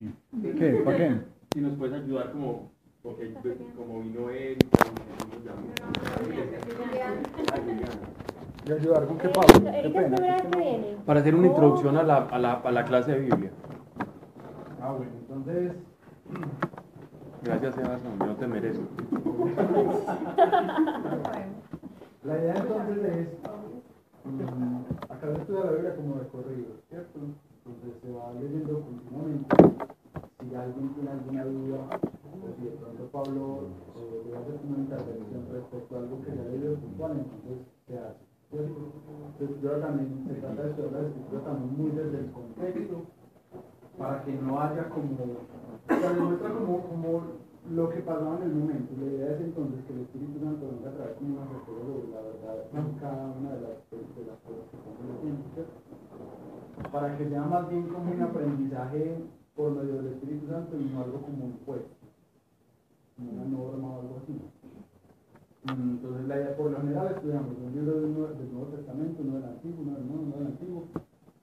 ¿Qué? ¿Para qué? Si nos puedes ayudar como, porque como vino él, ¿Y ayudar con qué, Pablo? Qué pena. Para hacer una introducción a la, a la, a la clase de Biblia. Ah, bueno, entonces... Gracias, Sebastián, no te merezco. La idea entonces es, mm, acá se estudia la Biblia como de corrido, ¿cierto? Entonces se va leyendo continuamente. Si alguien tiene alguna duda, o si de pronto Pablo eh, debe hacer una intervención respecto a algo que se ha leído puntual, entonces se hace. Entonces yo también, se trata de estudiar la escritura también muy desde el contexto, para que no haya como, o sea, demuestra como, como lo que pasaba en el momento. La idea es entonces que el Espíritu Santo venga a traer como una de la verdad en cada una de las, de las cosas que estamos ¿cierto? Para que sea más bien como un aprendizaje por medio del Espíritu Santo y no algo como un puesto, como una norma o algo así. Mm, Entonces, la idea, por lo general, estudiamos un libro del Nuevo, Testamento, uno del Antiguo, uno del Nuevo, uno del Antiguo,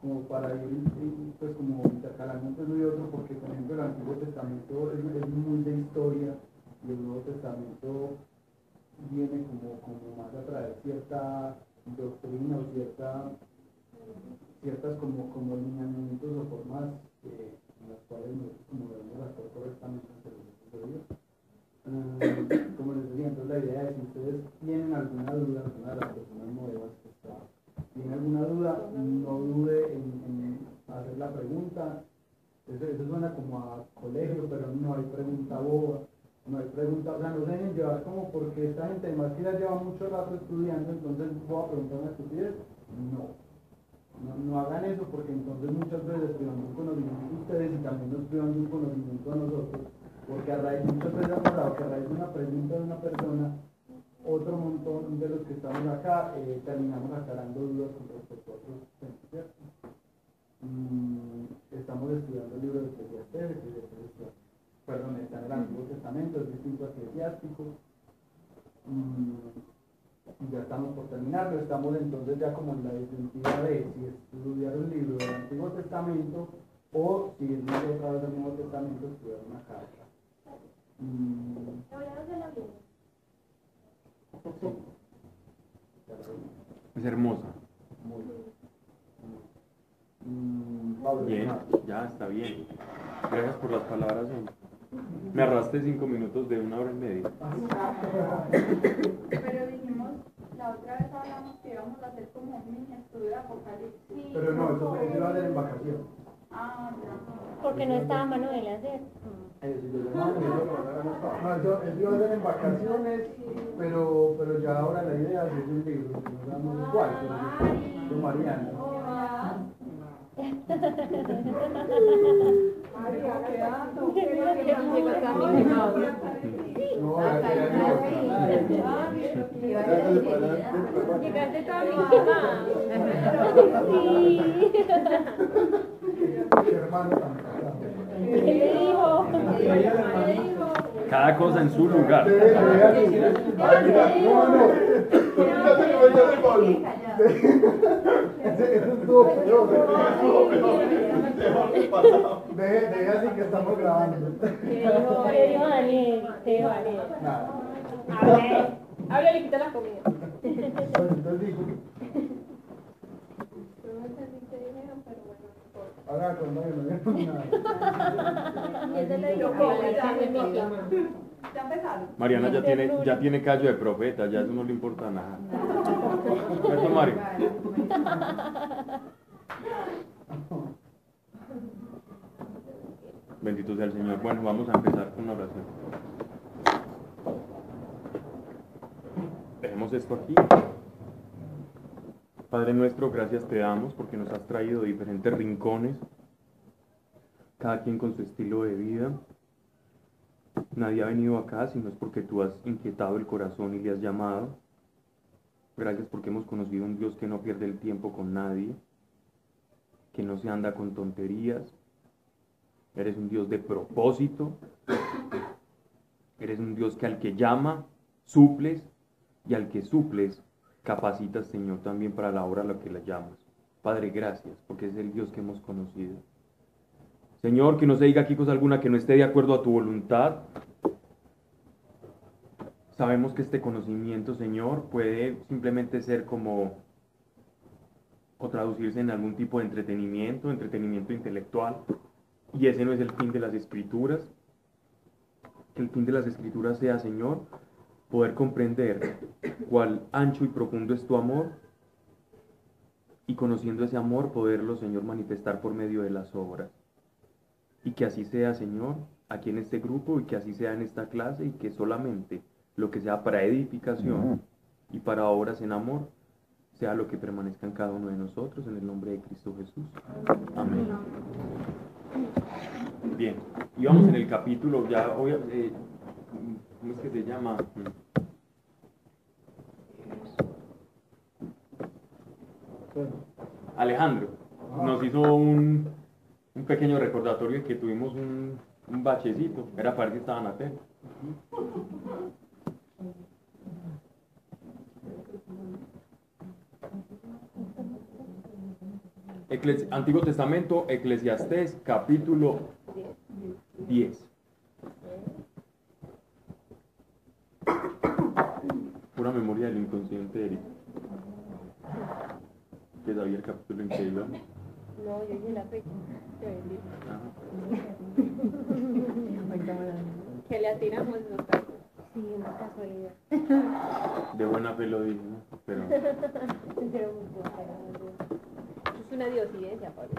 como para ir, pues, como intercalando entre uno y otro, porque, por ejemplo, el Antiguo Testamento es, es muy de historia y el Nuevo Testamento viene como, como más a traer cierta doctrina o cierta, ciertas como, como lineamientos o formas eh, las cuales como debemos actuar correctamente ante los hechos de Dios. Ah, como les decía, entonces la idea es si ustedes tienen alguna duda, alguna de las personas nuevas que está, tiene alguna duda, no dude en, hacer la pregunta. Eso, eso suena como a colegio, pero no hay pregunta boba, no hay pregunta, o sea, no se dejen llevar como porque esta gente además que ya lleva mucho rato estudiando, entonces voy a preguntar una estupidez. No. No, hagan eso porque entonces muchas veces privando un conocimiento a ustedes y también nos privando un conocimiento a nosotros, porque a raíz, muchas veces ha que a raíz de una pregunta de una persona, otro montón de los que estamos acá eh, terminamos aclarando dudas con respecto a otros temas. Mm, estamos estudiando el libro de Eclesiastes, perdón, está en el Antiguo Testamento, es distinto a Eclesiástico. Mm, y ya estamos por terminarlo, estamos entonces ya como en la definitiva de si estudiar un libro del Antiguo Testamento o si es leer otra vez del Nuevo Testamento, estudiar una carta. Mm. Es hermosa. Muy bien. Mm, Pablo, Bien, ¿más? ya está bien. Gracias por las palabras. Me arraste cinco minutos de una hora y media. Pero dijimos, la otra vez hablamos que íbamos a hacer como un mini estudio de Apocalipsis. Pero no, eso, eso iba a ser en vacaciones. Ah, ya. Porque no estaba Manuel ayer. No, eso no, iba a ser en vacaciones, pero, pero ya ahora la idea es hacer un libro, nos damos igual, pero yo, yo Mariana. No, la que ya no. Llegaste toda mi Mi hermano también. ¿Qué le dijo? Ella le mandó- Cada cosa en su lugar. No, no. Eso estuvo peor. Deje, deje así que estamos grabando. ¿Qué dijo Daniel? ¿Qué dijo Daniel? Nada. A ver. Habla le quita la comida. Bueno, entonces digo, ahora cuando me lo digan, nada. ¿Ya empezaron? Mariana ya tiene, ya tiene callo de profeta, ya eso no le importa nada. ¿Cierto, Mario? Bendito sea el Señor. Bueno, vamos a empezar con una oración. Dejemos esto aquí. Padre nuestro, gracias te damos porque nos has traído de diferentes rincones, cada quien con su estilo de vida. Nadie ha venido acá sino es porque tú has inquietado el corazón y le has llamado. Gracias porque hemos conocido un Dios que no pierde el tiempo con nadie, que no se anda con tonterías. Eres un Dios de propósito. Eres un Dios que al que llama, suples y al que suples, capacitas, Señor, también para la obra a la que la llamas. Padre, gracias, porque es el Dios que hemos conocido. Señor, que no se diga aquí cosa alguna que no esté de acuerdo a tu voluntad. Sabemos que este conocimiento, Señor, puede simplemente ser como o traducirse en algún tipo de entretenimiento, entretenimiento intelectual. Y ese no es el fin de las escrituras. Que el fin de las escrituras sea, Señor, poder comprender cuál ancho y profundo es tu amor y conociendo ese amor poderlo, Señor, manifestar por medio de las obras. Y que así sea, Señor, aquí en este grupo y que así sea en esta clase y que solamente lo que sea para edificación y para obras en amor sea lo que permanezca en cada uno de nosotros en el nombre de Cristo Jesús. Amén. Bien, y vamos en el capítulo, ya, eh, ¿cómo es que se llama? Alejandro nos hizo un, un pequeño recordatorio que tuvimos un, un bachecito, era para si estaban atentos. Eclesi- Antiguo Testamento, Eclesiastés, capítulo 10. Pura memoria del inconsciente, Eric. Que sabía el capítulo en que iba. No, yo dije la fecha. Te bendigo. Ajá. Que le atiramos los tacos. Sí, una casualidad. De buena fe lo dije, ¿no? Pero es una diosidencia, Pablo.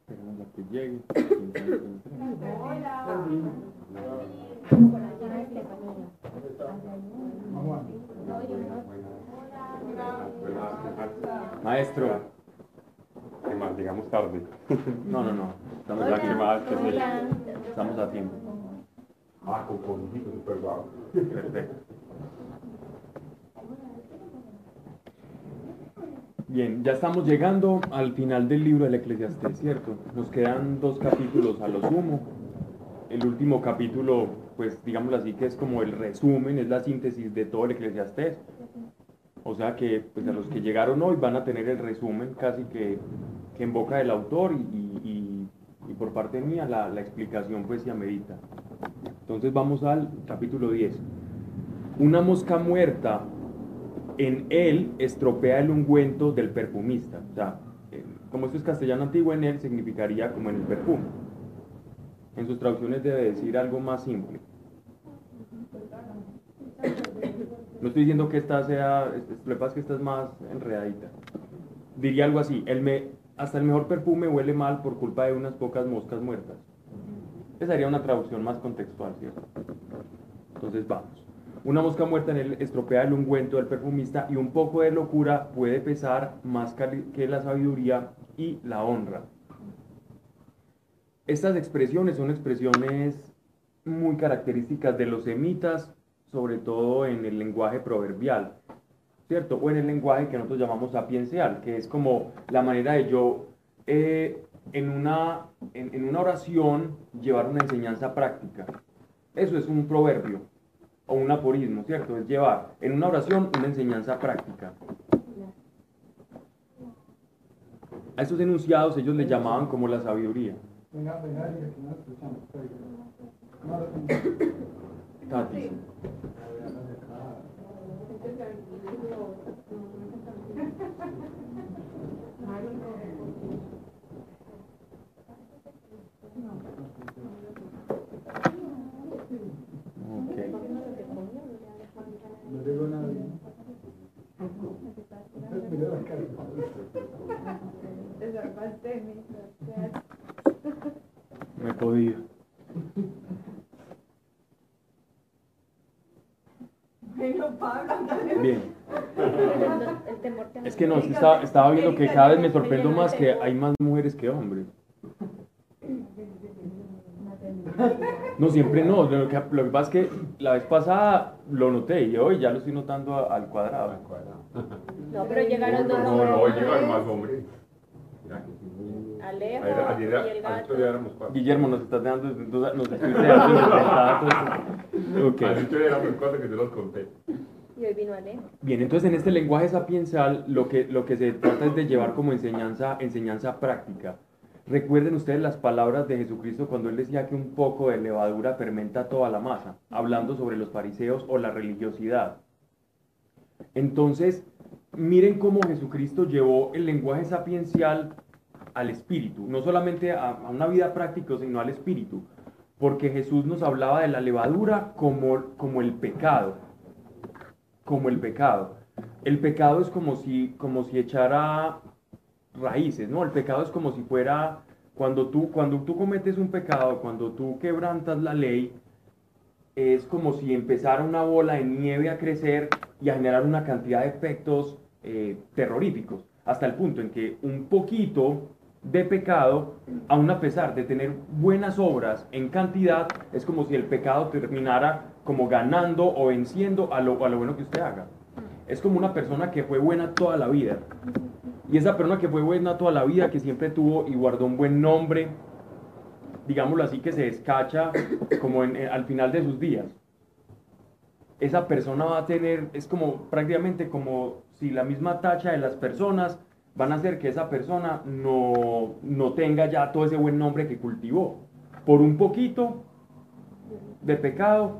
esperemos a que llegue. Sabe quién será. Maestro. ¿Qué más? Llegamos tarde. No, no, no. Estamos, Hola. aquí, Hola. estamos a tiempo. Ah, con super. Perfecto. Bien, ya estamos llegando al final del libro del Eclesiastés, ¿cierto? Nos quedan dos capítulos a lo sumo. El último capítulo, pues digámoslo así, que es como el resumen, es la síntesis de todo el Eclesiastés. O sea que pues a los que llegaron hoy van a tener el resumen casi que, que en boca del autor y, y- por parte mía la, la explicación pues se amerita. Entonces vamos al capítulo 10. Una mosca muerta en él estropea el ungüento del perfumista. O sea, eh, como esto es castellano antiguo, en él significaría como en el perfume. En sus traducciones debe decir algo más simple. No estoy diciendo que esta sea, lo que esta es más enredadita. Diría algo así, el me- hasta el mejor perfume huele mal por culpa de unas pocas moscas muertas. Esa sería una traducción más contextual, ¿cierto? Entonces vamos. Una mosca muerta en él estropea el ungüento del perfumista y un poco de locura puede pesar más que la sabiduría y la honra. Estas expresiones son expresiones muy características de los semitas, sobre todo en el lenguaje proverbial, ¿cierto? O en el lenguaje que nosotros llamamos sapiencial, que es como la manera de yo eh, en, una, en, una oración llevar una enseñanza práctica. Eso es un proverbio o un aforismo, ¿cierto? Es llevar en una oración una enseñanza práctica. A estos enunciados ellos le llamaban como la sabiduría. Venga, venga, he podido. Pero Pablo, Bien. Es que no, es que estaba, estaba viendo que cada vez me sorprendo más que hay más mujeres que hombres. No, siempre no. Lo que, lo que pasa es que la vez pasada lo noté y hoy ya lo estoy notando a- al cuadrado. No, pero llegaron dos No, no, hombres. llegaron más hombres. Alejo Ayer, ayer, y el ayer gato. ya éramos cuatro. Guillermo, nos estás dejando, nos estás dejando. Ayer éramos cuatro que te los conté. Y hoy vino a lejos. Bien, entonces en este lenguaje sapiencial lo que, lo que se trata es de llevar como enseñanza, enseñanza práctica. Recuerden ustedes las palabras de Jesucristo cuando él decía que un poco de levadura fermenta toda la masa, hablando sobre los fariseos o la religiosidad. Entonces, miren cómo Jesucristo llevó el lenguaje sapiencial al espíritu, no solamente a, una vida práctica, sino al espíritu, porque Jesús nos hablaba de la levadura como, como el pecado, como el pecado. El pecado es como si, como si echara raíces, ¿no? El pecado es como si fuera, cuando tú, cuando tú cometes un pecado, cuando tú quebrantas la ley, es como si empezara una bola de nieve a crecer y a generar una cantidad de efectos eh, terroríficos, hasta el punto en que un poquito de pecado, aun a pesar de tener buenas obras en cantidad, es como si el pecado terminara como ganando o venciendo a lo, a lo bueno que usted haga. Es como una persona que fue buena toda la vida. Y esa persona que fue buena toda la vida, que siempre tuvo y guardó un buen nombre, digámoslo así, que se descacha como en- al final de sus días. Esa persona va a tener, es como prácticamente como si la misma tacha de las personas van a hacer que esa persona no, no tenga ya todo ese buen nombre que cultivó. Por un poquito de pecado,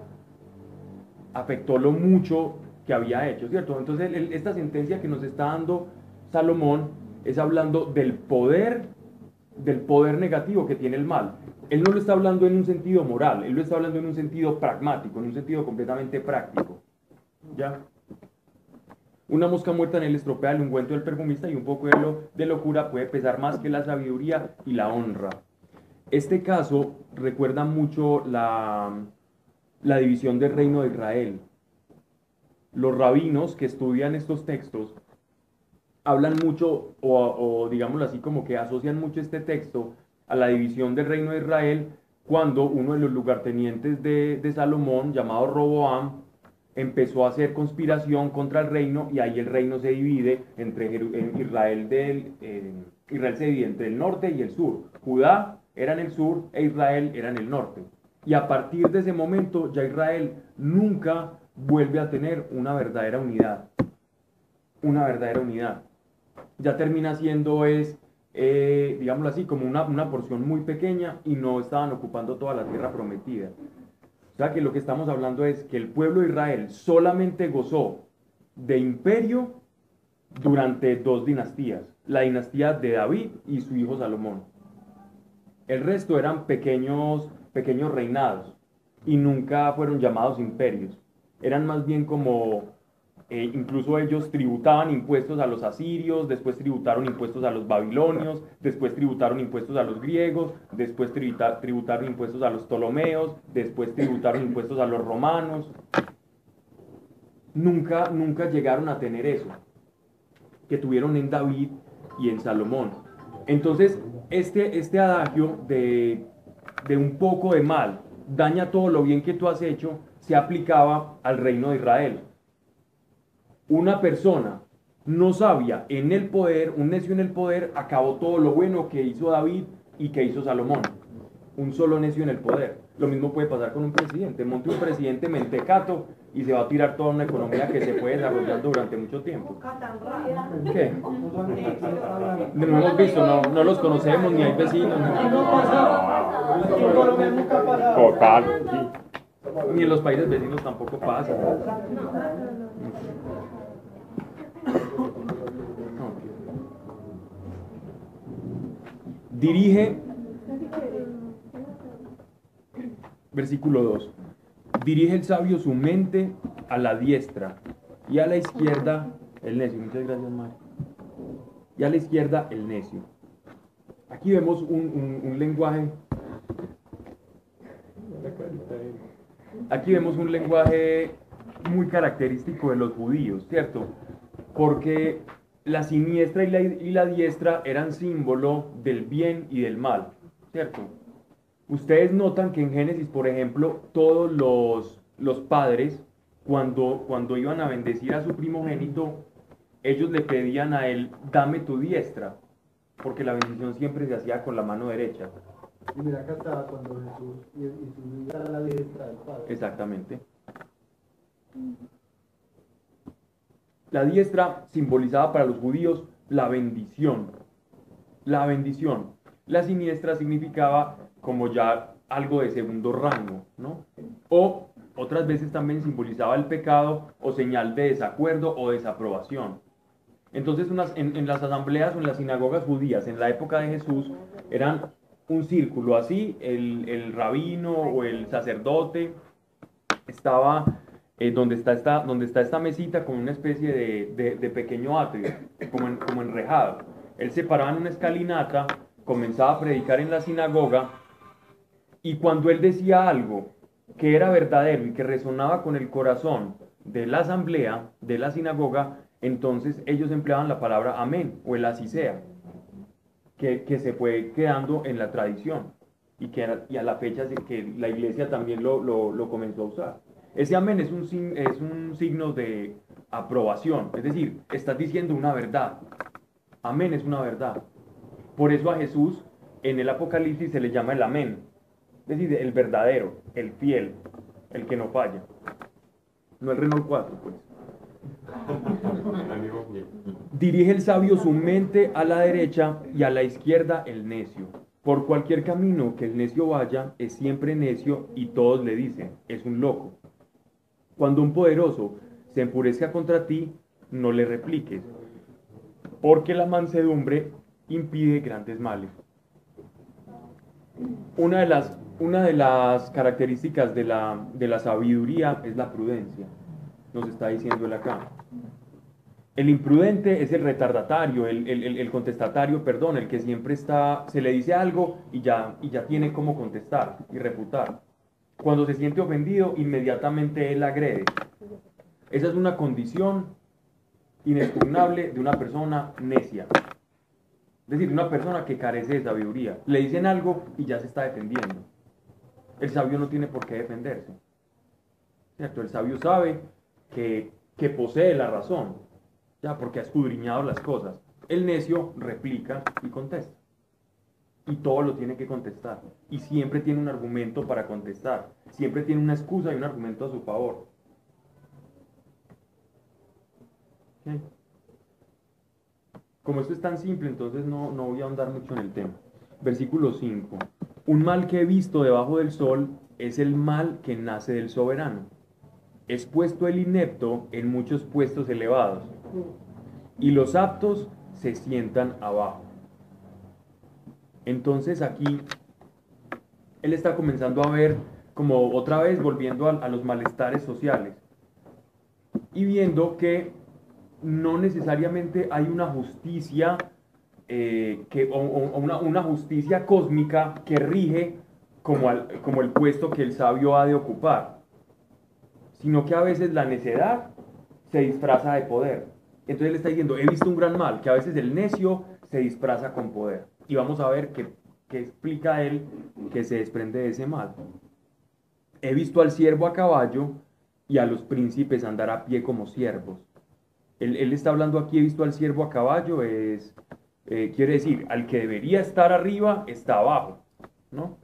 afectó lo mucho que había hecho, ¿cierto? Entonces, esta sentencia que nos está dando Salomón es hablando del poder, del poder negativo que tiene el mal. Él no lo está hablando en un sentido moral, él lo está hablando en un sentido pragmático, en un sentido completamente práctico. ¿Ya? Una mosca muerta en él estropea el ungüento del perfumista y un poco de, lo- de locura puede pesar más que la sabiduría y la honra. Este caso recuerda mucho la, la división del reino de Israel. Los rabinos que estudian estos textos hablan mucho, o, o digámoslo así, como que asocian mucho este texto a la división del reino de Israel cuando uno de los lugartenientes de Salomón, llamado Roboam, empezó a hacer conspiración contra el reino y ahí el reino se divide entre Israel del Israel se divide entre el norte y el sur. Judá era en el sur e Israel era en el norte. Y a partir de ese momento ya Israel nunca vuelve a tener una verdadera unidad. Una verdadera unidad. Ya termina siendo es, eh, digámoslo así, como una, una porción muy pequeña y no estaban ocupando toda la tierra prometida. O sea que lo que estamos hablando es que el pueblo de Israel solamente gozó de imperio durante dos dinastías, la dinastía de David y su hijo Salomón. El resto eran pequeños, pequeños reinados y nunca fueron llamados imperios. Eran más bien como, eh, incluso ellos tributaban impuestos a los asirios, después tributaron impuestos a los babilonios, después tributaron impuestos a los griegos, después tributa- tributaron impuestos a los ptolomeos, después tributaron impuestos a los romanos. Nunca, nunca llegaron a tener eso que tuvieron en David y en Salomón. Entonces, este, este adagio de, de un poco de mal daña todo lo bien que tú has hecho se aplicaba al reino de Israel. Una persona no sabia en el poder, un necio en el poder, acabó todo lo bueno que hizo David y que hizo Salomón. Un solo necio en el poder. Lo mismo puede pasar con un presidente. Monte un presidente mentecato y se va a tirar toda una economía que se puede desarrollando durante mucho tiempo. ¿Qué? No lo hemos visto, no, no los conocemos, ni hay vecinos, En Colombia nunca ha pasado. Total, ni, ni en los países vecinos tampoco pasa. Dirige, versículo 2, dirige el sabio su mente a la diestra y a la izquierda el necio. Muchas gracias. Y a la izquierda el necio. Aquí vemos un- un lenguaje. Aquí vemos un lenguaje muy característico de los judíos, ¿cierto? Porque la siniestra y la, y la diestra eran símbolo del bien y del mal, ¿cierto? Ustedes notan que en Génesis, por ejemplo, todos los, los padres, cuando, cuando iban a bendecir a su primogénito, ellos le pedían a él, dame tu diestra, porque la bendición siempre se hacía con la mano derecha. Y mira acá está cuando Jesús y, y su vida a la diestra del Padre. Exactamente. La diestra simbolizaba para los judíos la bendición. La bendición. La siniestra significaba como ya algo de segundo rango, ¿no? O otras veces también simbolizaba el pecado o señal de desacuerdo o desaprobación. Entonces en, las asambleas o en las sinagogas judías en la época de Jesús eran un círculo así, el rabino o el sacerdote estaba eh, donde, está esta, donde está esta mesita con una especie de, de- pequeño atrio, como, como enrejado. Él se paraba en una escalinata, comenzaba a predicar en la sinagoga y cuando él decía algo que era verdadero y que resonaba con el corazón de la asamblea, de la sinagoga, entonces ellos empleaban la palabra amén o el así sea, que, que se fue quedando en la tradición y que y a la fecha que la iglesia también lo, lo- lo comenzó a usar. Ese amén es un, es un signo de aprobación, es decir, estás diciendo una verdad. Amén es una verdad. Por eso a Jesús en el Apocalipsis se le llama el amén, es decir, el verdadero, el fiel, el que no falla. No el Renault 4, pues. Dirige el sabio su mente a la derecha y a la izquierda el necio. Por cualquier camino que el necio vaya, es siempre necio y todos le dicen, es un loco. Cuando un poderoso se enfurezca contra ti, no le repliques, porque la mansedumbre impide grandes males. Una de las, una de las características de la, de la sabiduría es la prudencia, nos está diciendo él acá. El imprudente es el retardatario, el, el- el- contestatario, perdón, el que siempre está, se le dice algo y ya, y ya tiene cómo contestar y refutar. Cuando se siente ofendido, inmediatamente él agrede. Esa es una condición inexpugnable de una persona necia. Es decir, una persona que carece de sabiduría. Le dicen algo y ya se está defendiendo. El sabio no tiene por qué defenderse. El sabio sabe que, que posee la razón, ya porque ha escudriñado las cosas. El necio replica y contesta. Y todo lo tiene que contestar. Y siempre tiene un argumento para contestar. Siempre tiene una excusa y un argumento a su favor. Como esto es tan simple, entonces no, no voy a ahondar mucho en el tema. Versículo 5. Un mal que he visto debajo del sol es el mal que nace del soberano. Es puesto el inepto en muchos puestos elevados, y los aptos se sientan abajo. Entonces aquí él está comenzando a ver como otra vez volviendo a, los malestares sociales y viendo que no necesariamente hay una justicia eh, que, o, una, justicia cósmica que rige como, como el puesto que el sabio ha de ocupar, sino que a veces la necedad se disfraza de poder. Entonces él está diciendo, he visto un gran mal, que a veces el necio se disfraza con poder. Y vamos a ver qué, qué explica él que se desprende de ese mal. He visto al siervo a caballo y a los príncipes andar a pie como siervos. Él, él está hablando aquí, he visto al siervo a caballo, es, eh, quiere decir, al que debería estar arriba está abajo, ¿no?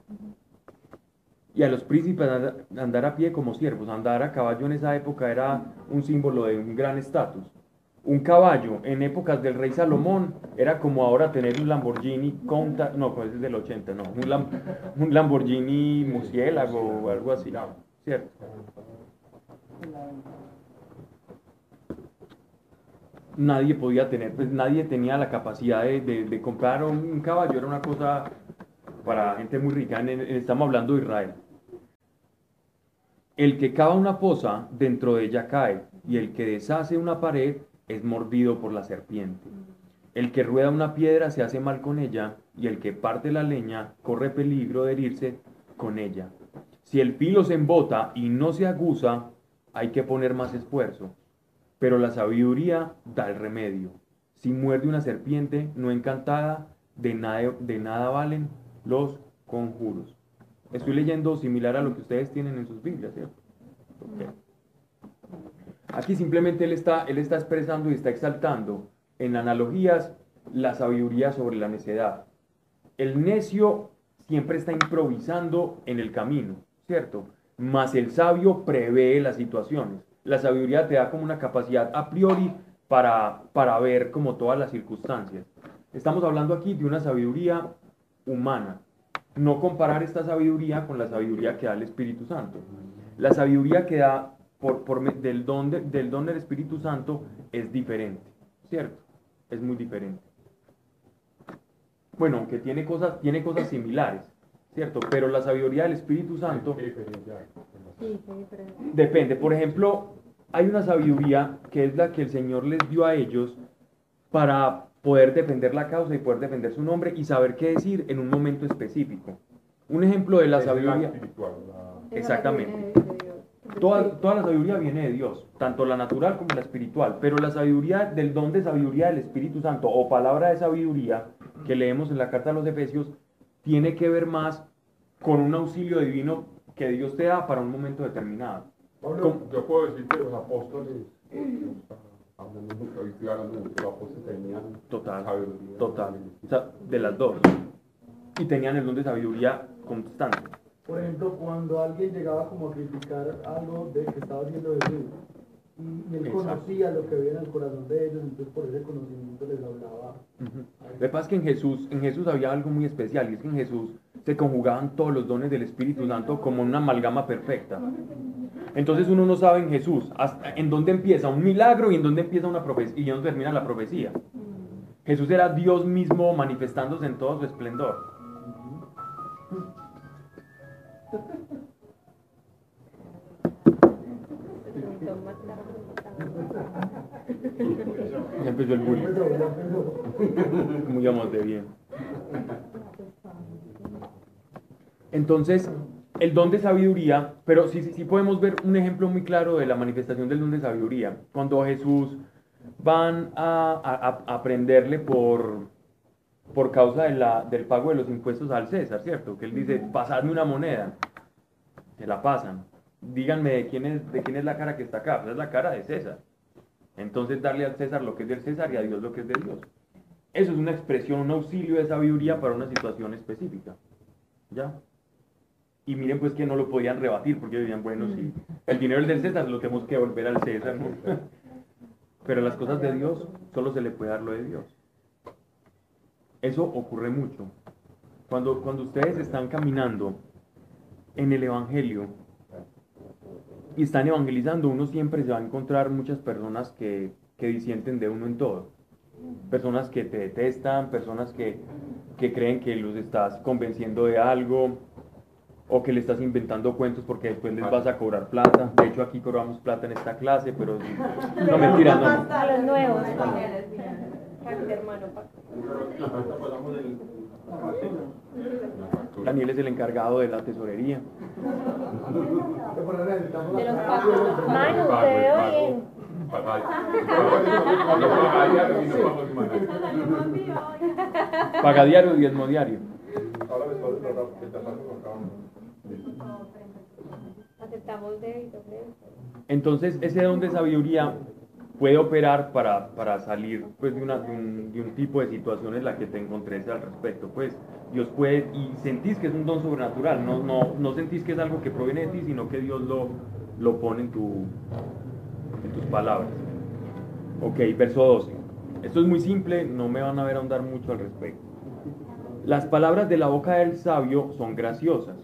Y a los príncipes andar, andar a pie como siervos. Andar a caballo en esa época era un símbolo de un gran estatus. Un caballo en épocas del rey Salomón era como ahora tener un Lamborghini Countach, no, pues es del 80, no, un, Lam- un Lamborghini Murciélago o algo así, ¿cierto? Nadie podía tener, pues nadie tenía la capacidad de, de- comprar un, caballo, era una cosa para gente muy rica, en- estamos hablando de Israel. El que cava una poza, dentro de ella cae, y el que deshace una pared es mordido por la serpiente. El que rueda una piedra se hace mal con ella, y el que parte la leña corre peligro de herirse con ella. Si el filo se embota y no se aguza, hay que poner más esfuerzo. Pero la sabiduría da el remedio. Si muerde una serpiente no encantada, de nada, valen los conjuros. Estoy leyendo similar a lo que ustedes tienen en sus Biblias. Aquí simplemente él está, él está expresando y está exaltando en analogías la sabiduría sobre la necedad. El necio siempre está improvisando en el camino, ¿cierto? Mas el sabio prevé las situaciones. La sabiduría te da como una capacidad a priori para, para ver como todas las circunstancias. Estamos hablando aquí de una sabiduría humana. No comparar esta sabiduría con la sabiduría que da el Espíritu Santo. La sabiduría que da por, por del, don de- del don del Espíritu Santo es diferente, ¿cierto? Es muy diferente. Bueno, aunque tiene cosas, tiene cosas similares, ¿cierto? Pero la sabiduría del Espíritu Santo ¿Qué diferencia hay? Sí, qué diferente. Depende. Por ejemplo, hay una sabiduría que es la que el Señor les dio a ellos para poder defender la causa y poder defender su nombre y saber qué decir en un momento específico. Un ejemplo de la Es sabiduría. espiritual, la- la Exactamente. Toda, toda la sabiduría viene de Dios, tanto la natural como la espiritual, pero la sabiduría del don de sabiduría del Espíritu Santo o palabra de sabiduría que leemos en la carta a los Efesios tiene que ver más con un auxilio divino que Dios te da para un momento determinado. Pablo, ¿Cómo? yo puedo decir que los apóstoles, hablando los apóstoles tenían Total, sabiduría. total. De las dos. Y tenían el don de sabiduría constante. Por ejemplo, cuando alguien llegaba como a criticar algo de que estaba haciendo Jesús y, y él conocía lo que había en el corazón de ellos, entonces por ese conocimiento les hablaba. Ujú. Lo que pasa es que en Jesús, en Jesús había algo muy especial y es que en Jesús se conjugaban todos los dones del Espíritu Santo como una amalgama perfecta. Entonces uno no sabe en Jesús hasta en dónde empieza un milagro y en dónde empieza una profecía y dónde termina la profecía. Jesús era Dios mismo manifestándose en todo su esplendor. Ya empezó el bullying. Muy bien. Entonces, el don de sabiduría, pero sí, sí, sí podemos ver un ejemplo muy claro de la manifestación del don de sabiduría. Cuando Jesús van a aprenderle por, por causa de la- del pago de los impuestos al César, ¿cierto? Que él dice, pasadme una moneda. Se la pasan. Díganme de quién es, de quién es la cara que está acá. Pues es la cara de César. Entonces darle al César lo que es del César y a Dios lo que es de Dios. Eso es una expresión, un auxilio de sabiduría para una situación específica. ¿Ya? Y miren pues que no lo podían rebatir porque decían, bueno, sí, el dinero es del César, lo tenemos que volver al César. ¿no? Pero las cosas de Dios solo se le puede dar lo de Dios. Eso ocurre mucho. Cuando, cuando ustedes están caminando en el Evangelio y están evangelizando, uno siempre se va a encontrar muchas personas que, que disienten de uno en todo. Personas que te detestan, personas que, que creen que los estás convenciendo de algo o que le estás inventando cuentos porque después les vas a cobrar plata. De hecho, aquí cobramos plata en esta clase, pero no mentiras, no. Hermano. Daniel es el encargado de la tesorería. De los bien. Paga diario, diezmo diario. Ahora me tratarme con cada uno. Aceptamos débito. Entonces, ese don de sabiduría puede operar para, para salir pues, de, una, de, un, de un tipo de situación en la que te encontres al respecto. Pues Dios puede, y sentís que es un don sobrenatural, no, no, no sentís que es algo que proviene de ti, sino que Dios lo, lo pone en, tu, en tus palabras. Ok, verso 12. Esto es muy simple, no me van a ver ahondar mucho al respecto. Las palabras de la boca del sabio son graciosas.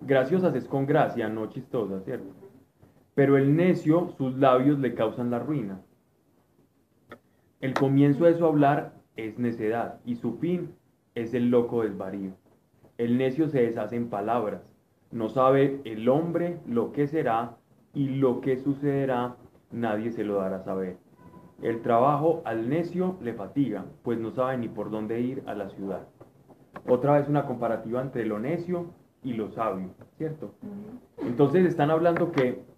Graciosas es con gracia, no chistosas, ¿cierto? Pero el necio, sus labios le causan la ruina. El comienzo de su hablar es necedad y su fin es el loco desvarío. El necio se deshace en palabras. No sabe el hombre lo que será y lo que sucederá, nadie se lo dará a saber. El trabajo al necio le fatiga, pues no sabe ni por dónde ir a la ciudad. Otra vez una comparativa entre lo necio y lo sabio, ¿cierto? Entonces están hablando que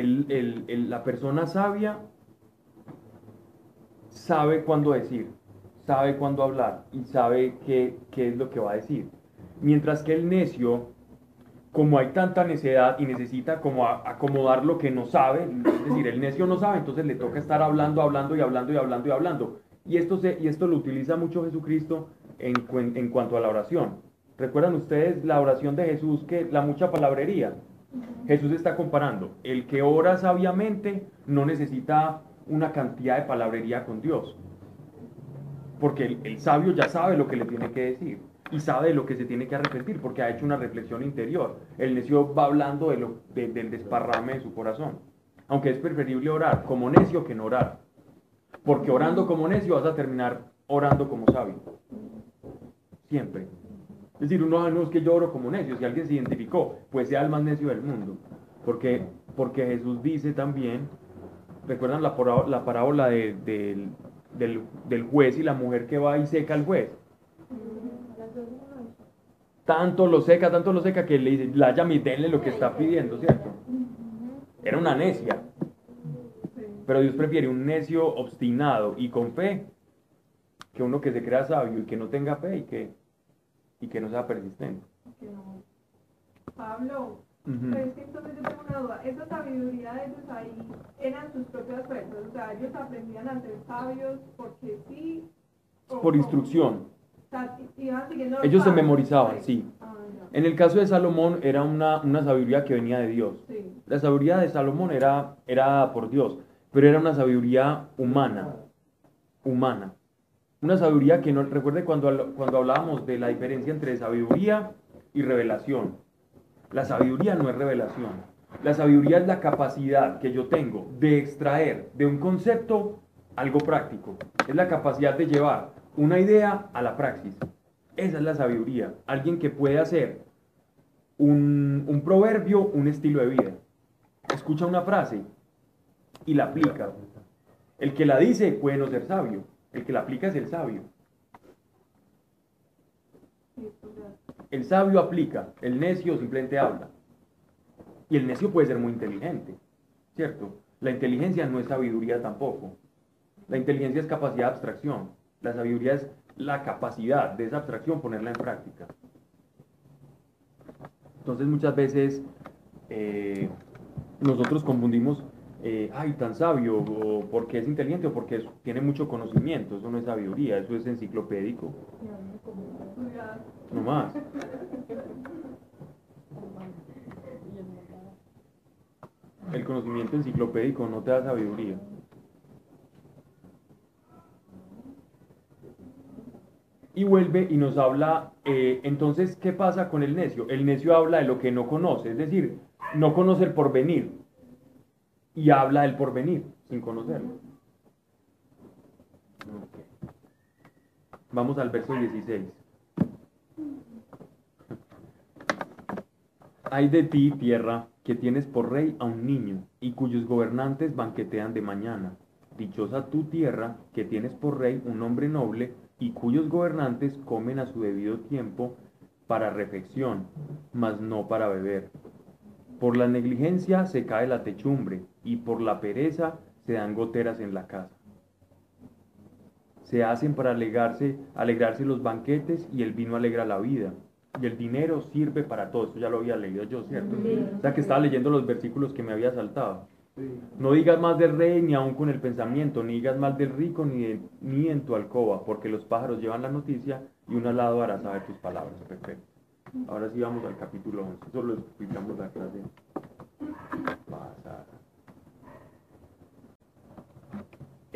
el- el- el- la persona sabia sabe cuándo decir, sabe cuándo hablar y sabe qué, qué es lo que va a decir. Mientras que el necio, como hay tanta necedad y necesita como acomodar lo que no sabe, es decir, el necio no sabe, entonces le toca estar hablando, hablando y hablando y hablando y hablando. Y esto, se, y esto lo utiliza mucho Jesucristo en, en cuanto a la oración. ¿Recuerdan ustedes la oración de Jesús, que la mucha palabrería? Jesús está comparando, el que ora sabiamente no necesita una cantidad de palabrería con Dios. Porque el, sabio ya sabe lo que le tiene que decir y sabe de lo que se tiene que arrepentir porque ha hecho una reflexión interior. El necio va hablando de lo, de- del desparrame de su corazón. Aunque es preferible orar como necio que no orar. Porque orando como necio vas a terminar orando como sabio. Siempre. Es decir, uno "Ah, no es que yo como necio. Si alguien se identificó, pues sea el más necio del mundo. Porque, porque Jesús dice también, ¿recuerdan la, porá- la parábola de- del, del- juez y la mujer que va y seca al juez? Tanto lo seca, tanto lo seca que le dice, la llama y denle lo que está pidiendo, ¿cierto? Era una necia. Pero Dios prefiere un necio obstinado y con fe que uno que se crea sabio y que no tenga fe y que, y que no sea persistente. que no. Pablo, pero es que entonces yo tengo una duda. Esa sabiduría de ellos ahí eran sus propias fuerzas. O sea, ellos aprendían a ser sabios porque sí. o Por instrucción. O sea, i- iban siguiendo los Ellos se memorizaban, sí. Ah. En el caso de Salomón era una, una sabiduría que venía de Dios. Sí. La sabiduría de Salomón era, era por Dios, pero era una sabiduría humana, humana. Una sabiduría que no, recuerde cuando, cuando hablábamos de la diferencia entre sabiduría y revelación. La sabiduría no es revelación. La sabiduría es la capacidad que yo tengo de extraer de un concepto algo práctico. Es la capacidad de llevar una idea a la praxis. Esa es la sabiduría. Alguien que puede hacer un, un proverbio, un estilo de vida. Escucha una frase y la aplica. El que la dice puede no ser sabio. El que la aplica es el sabio. El sabio aplica, el necio simplemente habla. Y el necio puede ser muy inteligente, ¿cierto? La inteligencia no es sabiduría tampoco. La inteligencia es capacidad de abstracción. La sabiduría es la capacidad de esa abstracción ponerla en práctica. Entonces muchas veces eh, nosotros confundimos, eh, ay, tan sabio, o porque es inteligente, o porque tiene mucho conocimiento. Eso no es sabiduría, eso es enciclopédico, no más. El conocimiento enciclopédico no te da sabiduría. Y vuelve y nos habla, eh, entonces, ¿qué pasa con el necio? El necio habla de lo que no conoce, es decir, no conoce el porvenir. Y habla del porvenir, sin conocerlo. Vamos al verso 16. Hay de ti, tierra, que tienes por rey a un niño, y cuyos gobernantes banquetean de mañana. Dichosa tu tierra, que tienes por rey un hombre noble, y cuyos gobernantes comen a su debido tiempo para refección, mas no para beber. Por la negligencia se cae la techumbre, y por la pereza se dan goteras en la casa. Se hacen para alegrarse, alegrarse los banquetes, y el vino alegra la vida. Y el dinero sirve para todo. Esto ya lo había leído yo, ¿cierto? Sí. O sea que estaba leyendo los versículos que me había saltado. Sí. No digas más del rey ni aun con el pensamiento, ni digas más del rico ni, de- ni en tu alcoba, porque los pájaros llevan la noticia y un alado hará saber tus palabras. Perfecto. Ahora sí vamos al capítulo 11. Solo explicamos la clase pasada.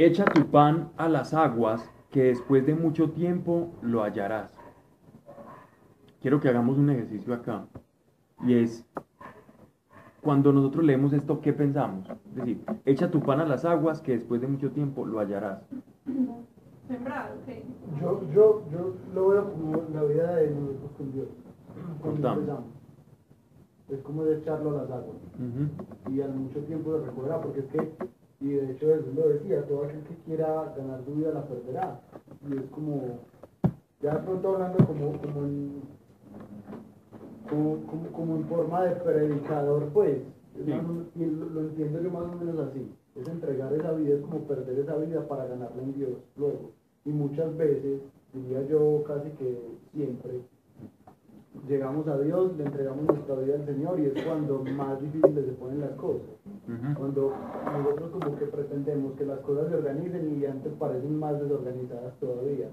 Echa tu pan a las aguas, que después de mucho tiempo lo hallarás. Quiero que hagamos un ejercicio acá. Y es, cuando nosotros leemos esto, ¿qué pensamos? Es decir, echa tu pan a las aguas, que después de mucho tiempo lo hallarás. Sembrar, ok. Yo, yo, yo lo veo como la vida de nosotros con Dios. Cuando. Es como de echarlo a las aguas. Y al mucho tiempo se recuperará, porque es que, y de hecho Jesús lo decía, todo aquel que quiera ganar su vida la perderá. Y es como, ya de pronto hablando como, como en, como, como, como en forma de predicador, pues, es Sí. lo, lo entiendo yo más o menos así. Es entregar esa vida, es como perder esa vida para ganarla en Dios luego. Y muchas veces, diría yo casi que siempre, llegamos a Dios, le entregamos nuestra vida al Señor y es cuando más difíciles se ponen las cosas. Cuando nosotros como que pretendemos que las cosas se organicen y antes parecen más desorganizadas todavía.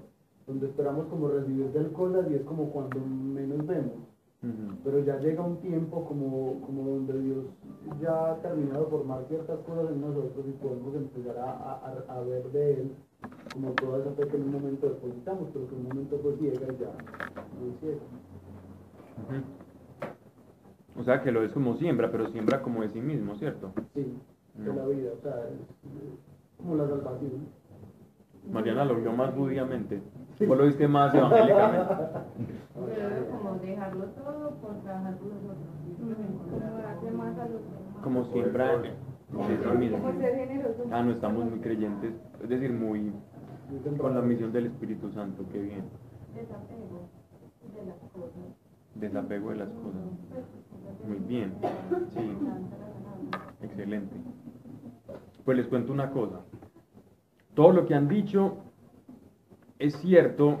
Donde esperamos como recibir del cosas y es como cuando menos vemos. Pero ya llega un tiempo como, como donde Dios ya ha terminado de formar ciertas cosas en nosotros y podemos empezar a, a- a- ver de Él como toda esa fe que en un momento depositamos, pero que en un momento fue ciega y ya no es ciega. Ujú. O sea que lo es como siembra, pero siembra como de sí mismo, ¿cierto? Sí, de Mm. la vida, o sea, como la salvación. Mariana lo vio más judíamente. Vos lo viste más evangélicamente. Como dejarlo todo por trabajar con nosotros. Como siembra de sí mismo. Ah, no estamos muy creyentes, es decir, muy con la misión del Espíritu Santo, qué bien. Desapego de las cosas. Desapego de las cosas. Muy bien, sí, excelente. Pues les cuento una cosa. Todo lo que han dicho es cierto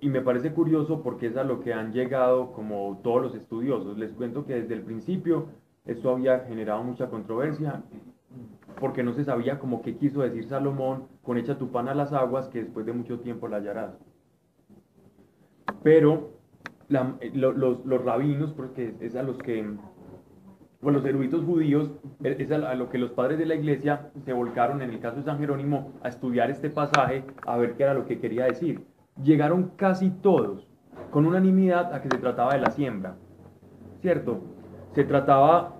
y me parece curioso porque es a lo que han llegado como todos los estudiosos. Les cuento que desde el principio esto había generado mucha controversia porque no se sabía como qué quiso decir Salomón con echa tu pan a las aguas que después de mucho tiempo la hallarás. Pero la- eh, lo- los, los rabinos, porque es a los que, bueno, los eruditos judíos, eh, es a, a lo que los padres de la iglesia se volcaron en el caso de San Jerónimo a estudiar este pasaje, a ver qué era lo que quería decir. Llegaron casi todos con unanimidad a que se trataba de la siembra, ¿cierto? Se trataba,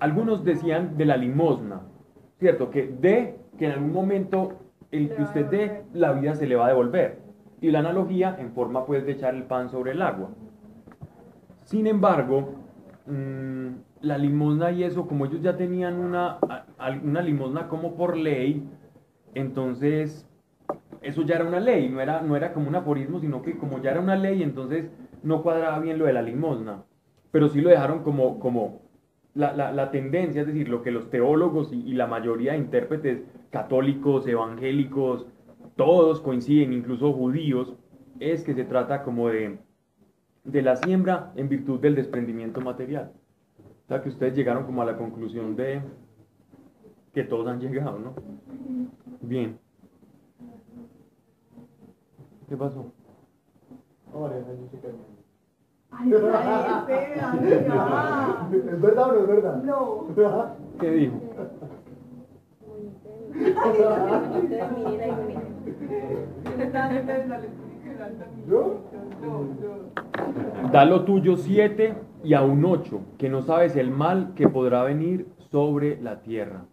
algunos decían de la limosna, ¿cierto? Que de, que en algún momento el que usted dé, la vida se le va a devolver. Y la analogía en forma pues de echar el pan sobre el agua. Sin embargo, mm, la limosna y eso, como ellos ya tenían una, limosna como por ley, entonces eso ya era una ley, no era, no era como un aforismo, sino que como ya era una ley, entonces no cuadraba bien lo de la limosna. Pero sí lo dejaron como, como la, la- tendencia, es decir, lo que los teólogos y la mayoría de intérpretes católicos, evangélicos, todos coinciden, incluso judíos, es que se trata como de, de la siembra en virtud del desprendimiento material. O sea que ustedes llegaron como a la conclusión de que todos han llegado, ¿no? Bien. ¿Qué pasó? Ay. ¿Es verdad o no es verdad? No. ¿Qué dijo? ¿Yo? Da lo tuyo siete y a un ocho, que no sabes el mal que podrá venir sobre la tierra.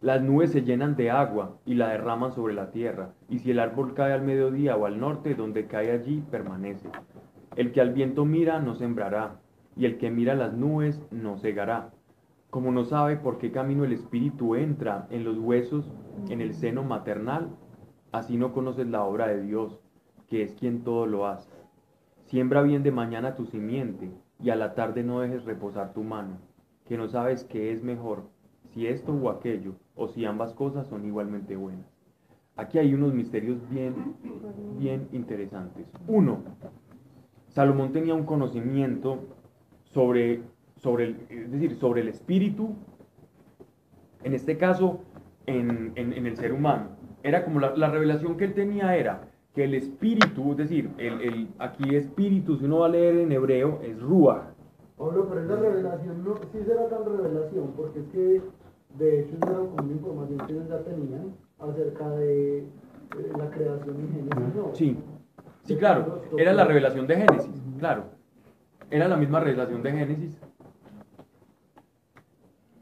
Las nubes se llenan de agua y la derraman sobre la tierra, y si el árbol cae al mediodía o al norte, donde cae allí, permanece. El que al viento mira no sembrará, y el que mira las nubes no cegará. Como no sabe por qué camino el espíritu entra en los huesos, en el seno maternal, así no conoces la obra de Dios, que es quien todo lo hace. Siembra bien de mañana tu simiente, y a la tarde no dejes reposar tu mano, que no sabes qué es mejor, si esto o aquello, o si ambas cosas son igualmente buenas. Aquí hay unos misterios bien, bien interesantes. Uno, Salomón tenía un conocimiento sobre, sobre el, es decir, sobre el espíritu, en este caso, en, en- el ser humano. Era como la revelación que él tenía era que el espíritu, es decir, el, el- aquí espíritu, si uno va a leer en hebreo, es ruach. Pablo, pero esa revelación no, sí será tan revelación, porque es que de hecho eso era como una información que ellos ya tenían acerca de eh, la creación en Génesis, ¿no? Sí, sí, claro, era la revelación de Génesis, claro. Era la misma revelación de Génesis,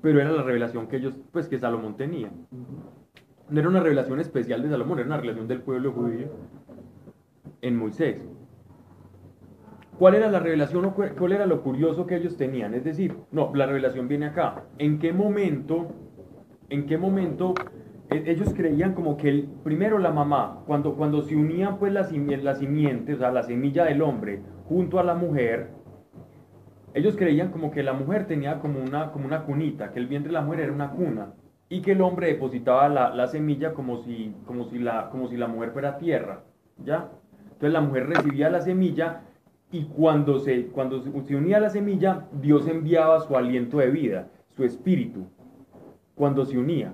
pero era la revelación que ellos, pues que Salomón tenía. No era una revelación especial de Salomón, era una revelación del pueblo judío en Moisés. ¿Cuál era la revelación o cu- cuál era lo curioso que ellos tenían? Es decir, no, la revelación viene acá. ¿En qué momento, en qué momento e- ellos creían como que primero la mamá, cuando, cuando se unían pues la, la simiente, o sea, la semilla del hombre junto a la mujer, ellos creían como que la mujer tenía como una, como una cunita, que el vientre de la mujer era una cuna, y que el hombre depositaba la, la semilla como si, como, si la, como si la mujer fuera tierra, ¿ya? Entonces la mujer recibía la semilla y cuando se, cuando se unía a la semilla, Dios enviaba su aliento de vida, su espíritu, cuando se unía.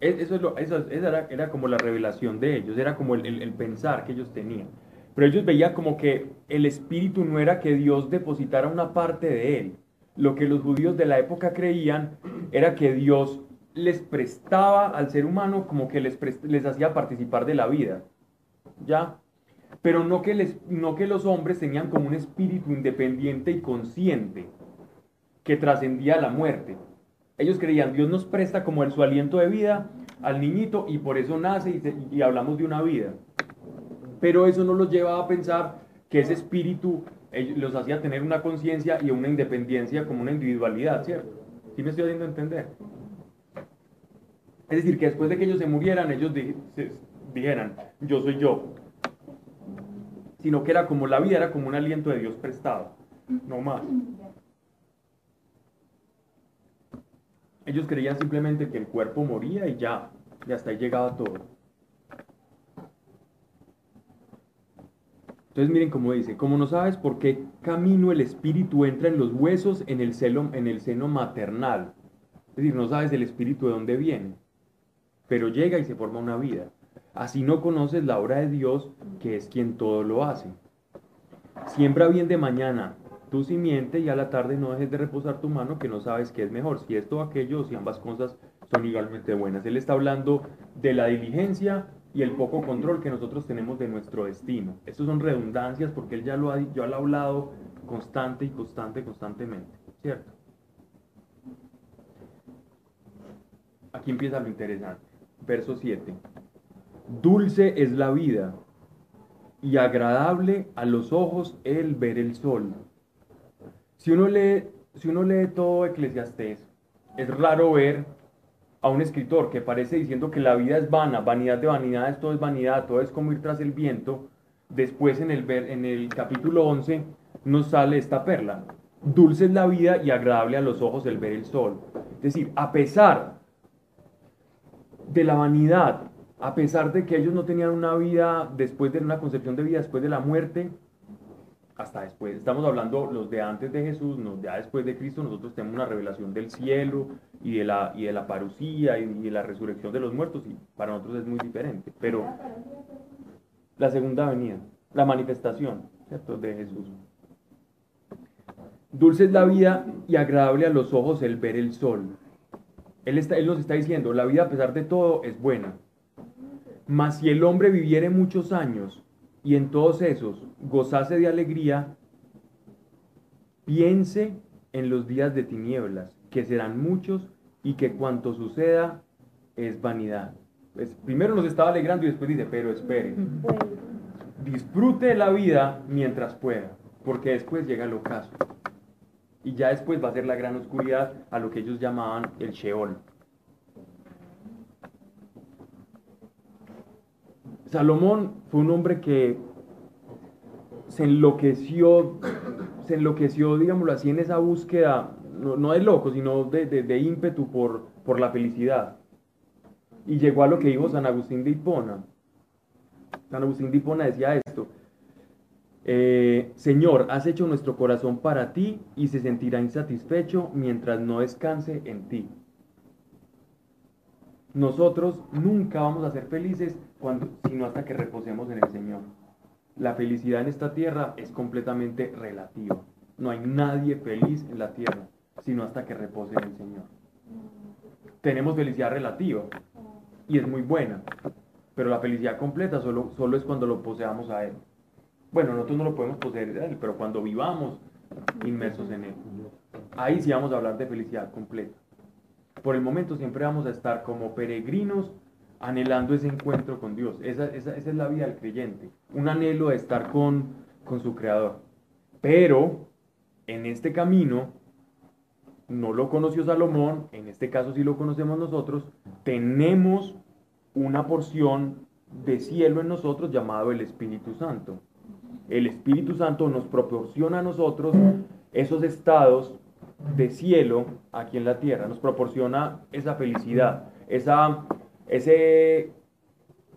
E- Eso, es lo- eso- esa era, era como la revelación de ellos, era como el, el- el pensar que ellos tenían. Pero ellos veían como que el espíritu no era que Dios depositara una parte de él. Lo que los judíos de la época creían era que Dios les prestaba al ser humano como que les, les hacía participar de la vida. ¿Ya? Pero no que, les, no que los hombres tenían como un espíritu independiente y consciente que trascendía la muerte. Ellos creían, Dios nos presta como el, su aliento de vida al niñito y por eso nace y, hablamos de una vida. Pero eso no los llevaba a pensar que ese espíritu los hacía tener una conciencia y una independencia como una individualidad, ¿cierto? ¿Sí me estoy haciendo entender? Es decir, que después de que ellos se murieran, ellos se- dijeran, yo soy yo. Sino que era como la vida, era como un aliento de Dios prestado, no más. Ellos creían simplemente que el cuerpo moría y ya, y hasta ahí llegaba todo. Entonces miren cómo dice, como no sabes por qué camino el espíritu entra en los huesos en el, seno, en el seno maternal. Es decir, no sabes el espíritu de dónde viene, pero llega y se forma una vida. Así no conoces la obra de Dios, que es quien todo lo hace. Siembra bien de mañana tu simiente y a la tarde no dejes de reposar tu mano, que no sabes qué es mejor, si esto o aquello, o si ambas cosas son igualmente buenas. Él está hablando de la diligencia y el poco control que nosotros tenemos de nuestro destino. Estos son redundancias porque él ya lo ha, ha hablado constante y constante, constantemente, ¿cierto? Aquí empieza lo interesante. Verso 7. Dulce es la vida y agradable a los ojos el ver el sol. Si uno lee, si todo Eclesiastés, es raro ver a un escritor que parece diciendo que la vida es vana, vanidad de vanidades, todo es vanidad, todo es como ir tras el viento. Después en el, en el capítulo 11 nos sale esta perla. Dulce es la vida y agradable a los ojos el ver el sol. Es decir, a pesar de la vanidad, a pesar de que ellos no tenían una vida después de una concepción de vida después de la muerte, hasta después, estamos hablando los de antes de Jesús, los de después de Cristo, nosotros tenemos una revelación del cielo y de la, y de la parucía y, y de la resurrección de los muertos, y para nosotros es muy diferente, pero la segunda venida, la manifestación, ¿cierto?, de Jesús. Dulce es la vida y agradable a los ojos el ver el sol. Él, está, él nos está diciendo, la vida a pesar de todo es buena. Mas si el hombre viviere muchos años y en todos esos gozase de alegría, piense en los días de tinieblas, que serán muchos y que cuanto suceda es vanidad. Pues, primero nos estaba alegrando y después dice, pero espere, disfrute la vida mientras pueda, porque después llega el ocaso. Y ya después va a ser la gran oscuridad a lo que ellos llamaban el Sheol. Salomón fue un hombre que se enloqueció, se enloqueció, digámoslo así, en esa búsqueda, no, no de loco, sino de, de- de ímpetu por, por la felicidad. Y llegó a lo que dijo San Agustín de Hipona. San Agustín de Hipona decía esto, eh, Señor, has hecho nuestro corazón para ti y se sentirá insatisfecho mientras no descanse en ti. Nosotros nunca vamos a ser felices cuando, sino hasta que reposemos en el Señor. La felicidad en esta tierra es completamente relativa. No hay nadie feliz en la tierra, sino hasta que repose en el Señor. Tenemos felicidad relativa y es muy buena, pero la felicidad completa solo, solo es cuando lo poseamos a Él. Bueno, nosotros no lo podemos poseer a Él, pero cuando vivamos inmersos en Él. Ahí sí vamos a hablar de felicidad completa. Por el momento siempre vamos a estar como peregrinos anhelando ese encuentro con Dios. Esa, es la vida del creyente, un anhelo de estar con su Creador. Pero en este camino, no lo conoció Salomón, en este caso sí lo conocemos nosotros, tenemos una porción de cielo en nosotros llamado el Espíritu Santo. El Espíritu Santo nos proporciona a nosotros esos estados de cielo aquí en la tierra, nos proporciona esa felicidad, esa, ese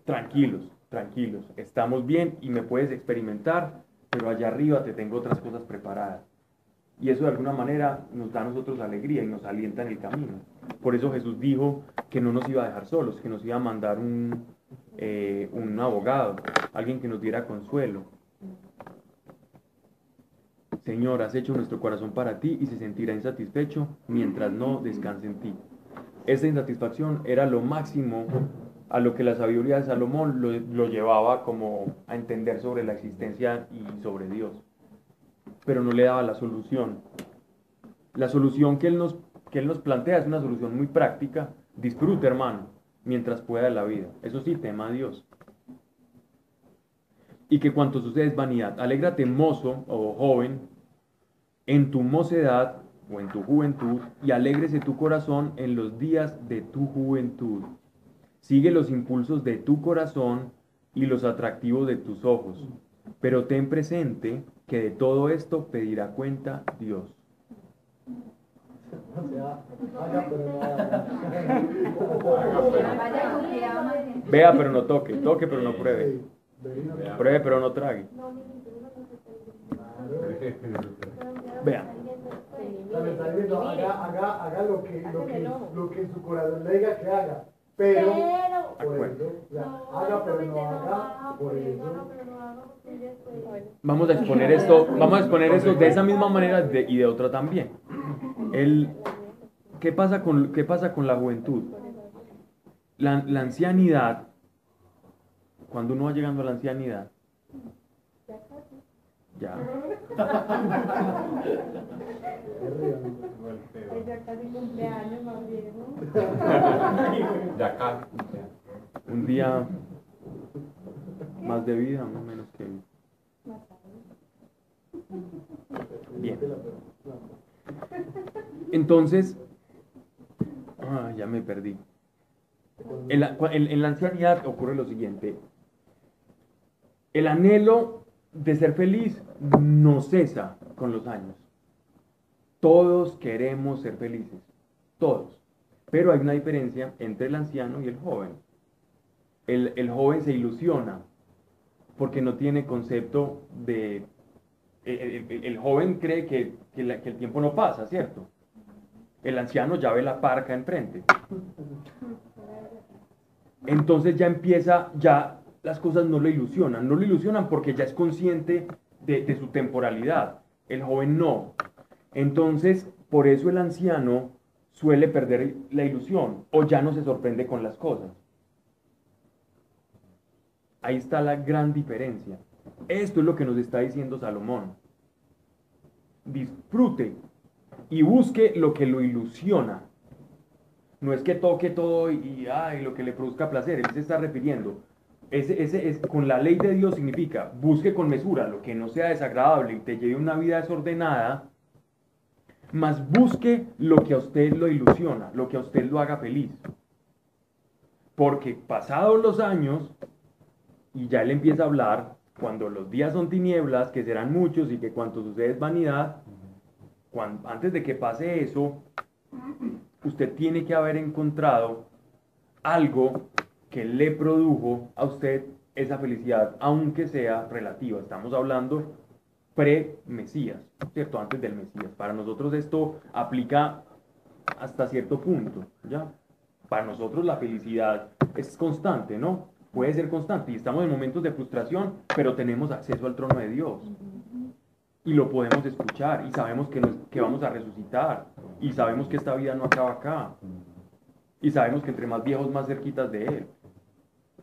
tranquilos, tranquilos, estamos bien y me puedes experimentar, pero allá arriba te tengo otras cosas preparadas. Y eso de alguna manera nos da a nosotros alegría y nos alienta en el camino. Por eso Jesús dijo que no nos iba a dejar solos, que nos iba a mandar un, eh, un abogado, alguien que nos diera consuelo. Señor, has hecho nuestro corazón para ti y se sentirá insatisfecho mientras no descanse en ti. Esta insatisfacción era lo máximo a lo que la sabiduría de Salomón lo, llevaba como a entender sobre la existencia y sobre Dios. Pero no le daba la solución. La solución que él nos, plantea es una solución muy práctica. Disfrute, hermano, mientras pueda la vida. Eso sí, tema a Dios y que cuanto sucede es vanidad. Alégrate, mozo o joven, en tu mocedad o en tu juventud, y alégrese tu corazón en los días de tu juventud. Sigue los impulsos de tu corazón y los atractivos de tus ojos, pero ten presente que de todo esto pedirá cuenta Dios. Vea pero no toque, toque pero no pruebe, pruebe pero no trague. claro. Vea, O sea, me está diciendo, haga, haga, haga lo que, lo que, lo que su corazón le diga que haga. Pero, por Acuerdo. eso, haga pero no haga, por eso. vamos a exponer esto, vamos a exponer esto de esa misma manera de- y de otra también. El, ¿qué, pasa con, ¿Qué pasa con la juventud? La, la ancianidad, cuando uno va llegando a la ancianidad, ya, Ya casi cumpleaños más viejo. Ya casi. un día más de vida, no menos que... Bien. Entonces, ah, ya me perdí. En la, en la ancianidad ocurre lo siguiente. El anhelo de ser feliz no cesa con los años. Todos queremos ser felices, todos. Pero hay una diferencia entre el anciano y el joven. El, el joven se ilusiona porque no tiene concepto de... El, el- joven cree que, que el tiempo no pasa, ¿cierto? El anciano ya ve la parca enfrente. Entonces ya empieza, ya las cosas no lo ilusionan, no lo ilusionan porque ya es consciente de, de su temporalidad. El joven no. Entonces, por eso el anciano suele perder la ilusión o ya no se sorprende con las cosas. Ahí está la gran diferencia. Esto es lo que nos está diciendo Salomón. Disfrute y busque lo que lo ilusiona. No es que toque todo y, ay, lo que le produzca placer. Él se está refiriendo. Ese, ese es, con la ley de Dios significa busque con mesura lo que no sea desagradable y te lleve una vida desordenada, mas busque lo que a usted lo ilusiona, lo que a usted lo haga feliz. Porque pasados los años, y ya él empieza a hablar, cuando los días son tinieblas, que serán muchos y que cuanto sucede es vanidad, antes de que pase eso, usted tiene que haber encontrado algo que le produjo a usted esa felicidad, aunque sea relativa. Estamos hablando pre-Mesías, ¿cierto? Antes del Mesías. Para nosotros esto aplica hasta cierto punto, ¿ya? Para nosotros la felicidad es constante, ¿no? Puede ser constante y estamos en momentos de frustración, pero tenemos acceso al trono de Dios. Y lo podemos escuchar y sabemos que, nos- que vamos a resucitar y sabemos que esta vida no acaba acá y sabemos que entre más viejos más cerquitas de Él.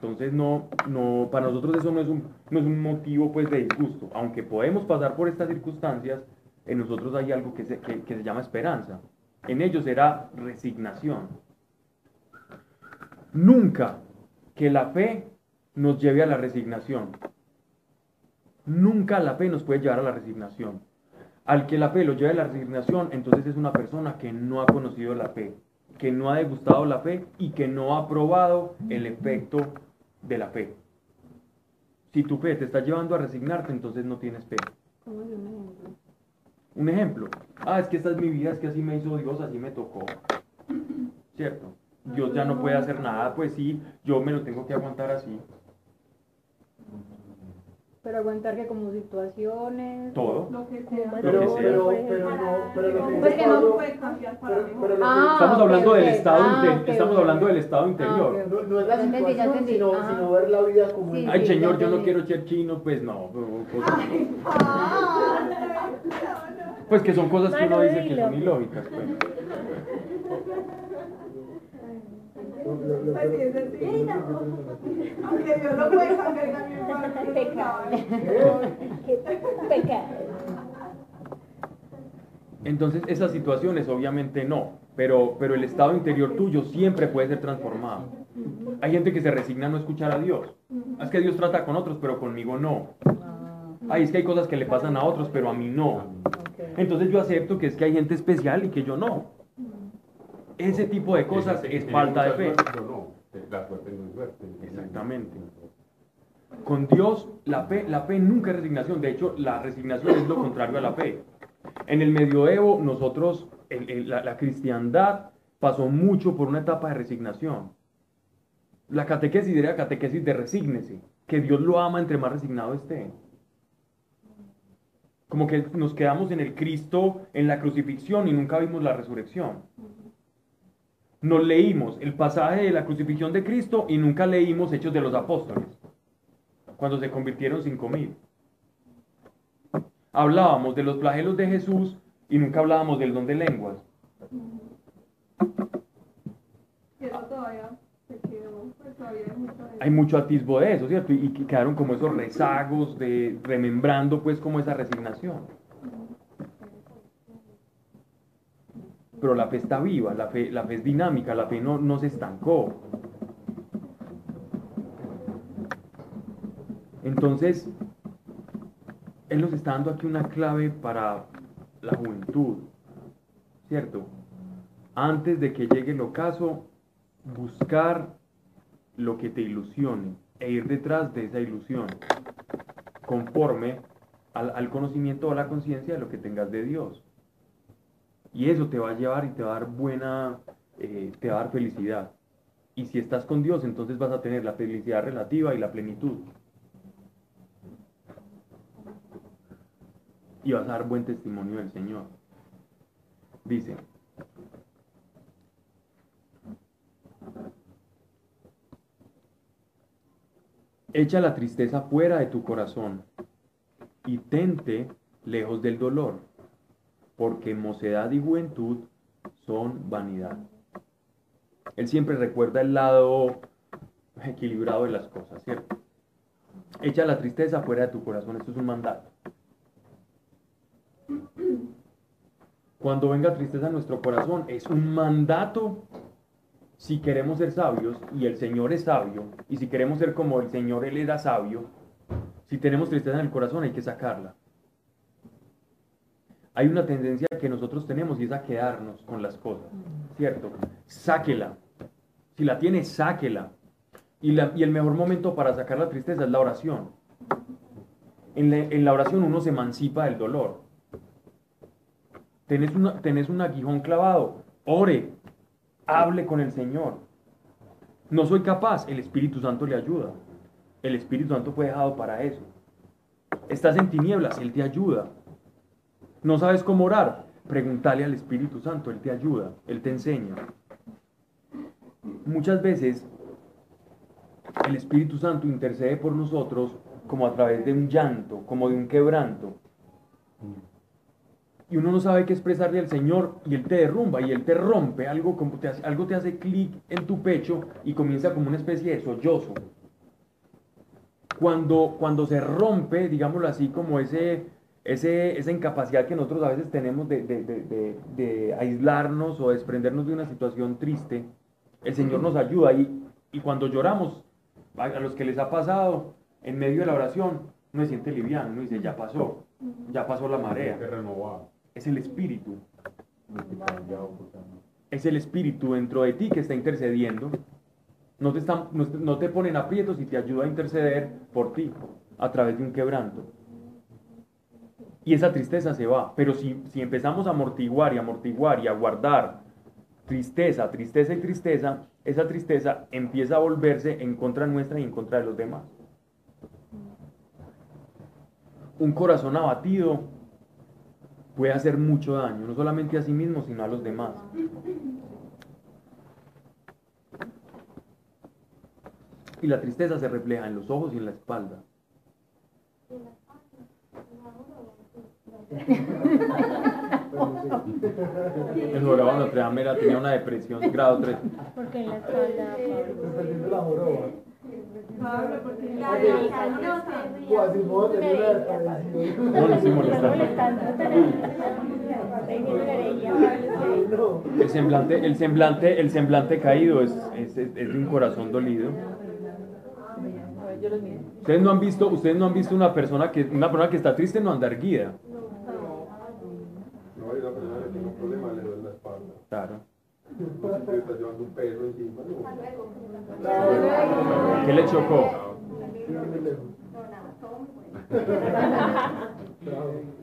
Entonces no, no, para nosotros eso no es un, no es un motivo pues de disgusto. Aunque podemos pasar por estas circunstancias, en nosotros hay algo que se, que, se llama esperanza. En ellos era resignación. Nunca que la fe nos lleve a la resignación. Nunca la fe nos puede llevar a la resignación. Al que la fe lo lleve a la resignación, entonces es una persona que no ha conocido la fe, que no ha degustado la fe y que no ha probado el efecto de la fe. Si tu fe te está llevando a resignarte, entonces no tienes fe. ¿Cómo es un ejemplo? Un ejemplo. Ah, es que esta es mi vida, es que así me hizo Dios, así me tocó. ¿Cierto? Dios ya no puede hacer nada, pues sí, yo me lo tengo que aguantar así. Pero aguantar que como situaciones. Todo. Lo que Como sea. Pero, Lo que pero, sea. pero no, pero lo que Pues no puede cambiar para pero- mejor. pero lo que- Ah, Estamos hablando del estado, Ah, estamos hablando del estado Ah, interior. No, no es la ya situación, entendí. sino, Ah. sino ver la vida como Sí. Ay, sí, señor, yo no quiero ser chino, pues no. pero cosas- Ah, Pues que son cosas que uno dice que son ilógicas, pues. Lo- lo- lo- Pues sí, es decir, Aunque Dios lo puede cambiar también. Qué pecado. Entonces, esas situaciones obviamente no, pero, pero el estado interior tuyo siempre puede ser transformado. Hay gente que se resigna a no escuchar a Dios. Es que Dios trata con otros, pero conmigo no. Ay, es que hay cosas que le pasan a otros, pero a mí no. Entonces yo acepto que es que hay gente especial y que yo no. Ese tipo de cosas es falta de fe. suerte, pero no, la suerte no es suerte. Exactamente. Con Dios, la fe, la fe nunca es resignación. De hecho, la resignación es lo contrario a la fe. En el medioevo, nosotros, el- el- la, la cristiandad pasó mucho por una etapa de resignación. La catequesis era catequesis de resígnese, que Dios lo ama entre más resignado esté. Como que nos quedamos en el Cristo, en la crucifixión y nunca vimos la resurrección. Nos leímos el pasaje de la crucifixión de Cristo y nunca leímos Hechos de los Apóstoles, cuando se convirtieron cinco mil. Hablábamos de los flagelos de Jesús y nunca hablábamos del don de lenguas. Pues hay mucho atisbo de eso, ¿cierto? Y, y que quedaron como esos rezagos de remembrando pues como esa resignación. Pero la fe está viva, la fe, la fe es dinámica, la fe no, no se estancó. Entonces, Él nos está dando aquí una clave para la juventud, ¿cierto? Antes de que llegue el ocaso, buscar lo que te ilusione e ir detrás de esa ilusión, conforme al, al conocimiento o a la conciencia de lo que tengas de Dios. Y eso te va a llevar y te va a dar buena, eh, te va a dar felicidad. Y si estás con Dios, entonces vas a tener la felicidad relativa y la plenitud. Y vas a dar buen testimonio del Señor. Dice, Echa la tristeza fuera de tu corazón y tente lejos del dolor, porque mocedad y juventud son vanidad. Él siempre recuerda el lado equilibrado de las cosas, ¿cierto? Echa la tristeza fuera de tu corazón, esto es un mandato. Cuando venga tristeza a nuestro corazón, es un mandato si queremos ser sabios, y el Señor es sabio, y si queremos ser como el Señor, Él era sabio, si tenemos tristeza en el corazón hay que sacarla. Hay una tendencia que nosotros tenemos y es a quedarnos con las cosas, ¿cierto? Sáquela. Si la tiene, sáquela. Y, la- y el mejor momento para sacar la tristeza es la oración. En la, en la oración uno se emancipa del dolor. Tenés, una, tenés un aguijón clavado, ore, hable con el Señor. No soy capaz, el Espíritu Santo le ayuda. El Espíritu Santo fue dejado para eso. Estás en tinieblas, Él te ayuda. No sabes cómo orar, pregúntale al Espíritu Santo, Él te ayuda, Él te enseña. Muchas veces el Espíritu Santo intercede por nosotros como a través de un llanto, como de un quebranto. Y uno no sabe qué expresarle al Señor y Él te derrumba y Él te rompe, algo, como te hace, algo te hace clic en tu pecho y comienza como una especie de sollozo. Cuando, cuando se rompe, digámoslo así, como ese, ese, esa incapacidad que nosotros a veces tenemos de, de- de- de- de aislarnos o desprendernos de una situación triste, el Señor nos ayuda y, y cuando lloramos, a a los que les ha pasado, en medio de la oración, uno se siente liviano, uno dice, ya pasó, ya pasó la marea es el Espíritu. Es el Espíritu dentro de ti que está intercediendo. No te, están, no, te- no te ponen aprietos y te ayuda a interceder por ti a través de un quebranto. Y esa tristeza se va. Pero si, si empezamos a amortiguar y amortiguar y a guardar tristeza, tristeza y tristeza, esa tristeza empieza a volverse en contra nuestra y en contra de los demás. un corazón abatido puede hacer mucho daño, no solamente a sí mismo, sino a los demás. Y la tristeza se refleja en los ojos y en la espalda. El jorobado de Notre Dame era- tenía una depresión grado 3. Porque en la espalda, perdiendo la joroba. Pablo, porque La la de Quasimodo tenía una depresión. No, no estoy molestando. No. El semblante, el semblante, el semblante caído es, es, es de un corazón dolido. Ustedes no han visto, ustedes no han visto una persona que, una persona que está triste no anda erguida. No, hay una persona que tiene un problema, le duele la espalda. Claro. ¿Qué le chocó?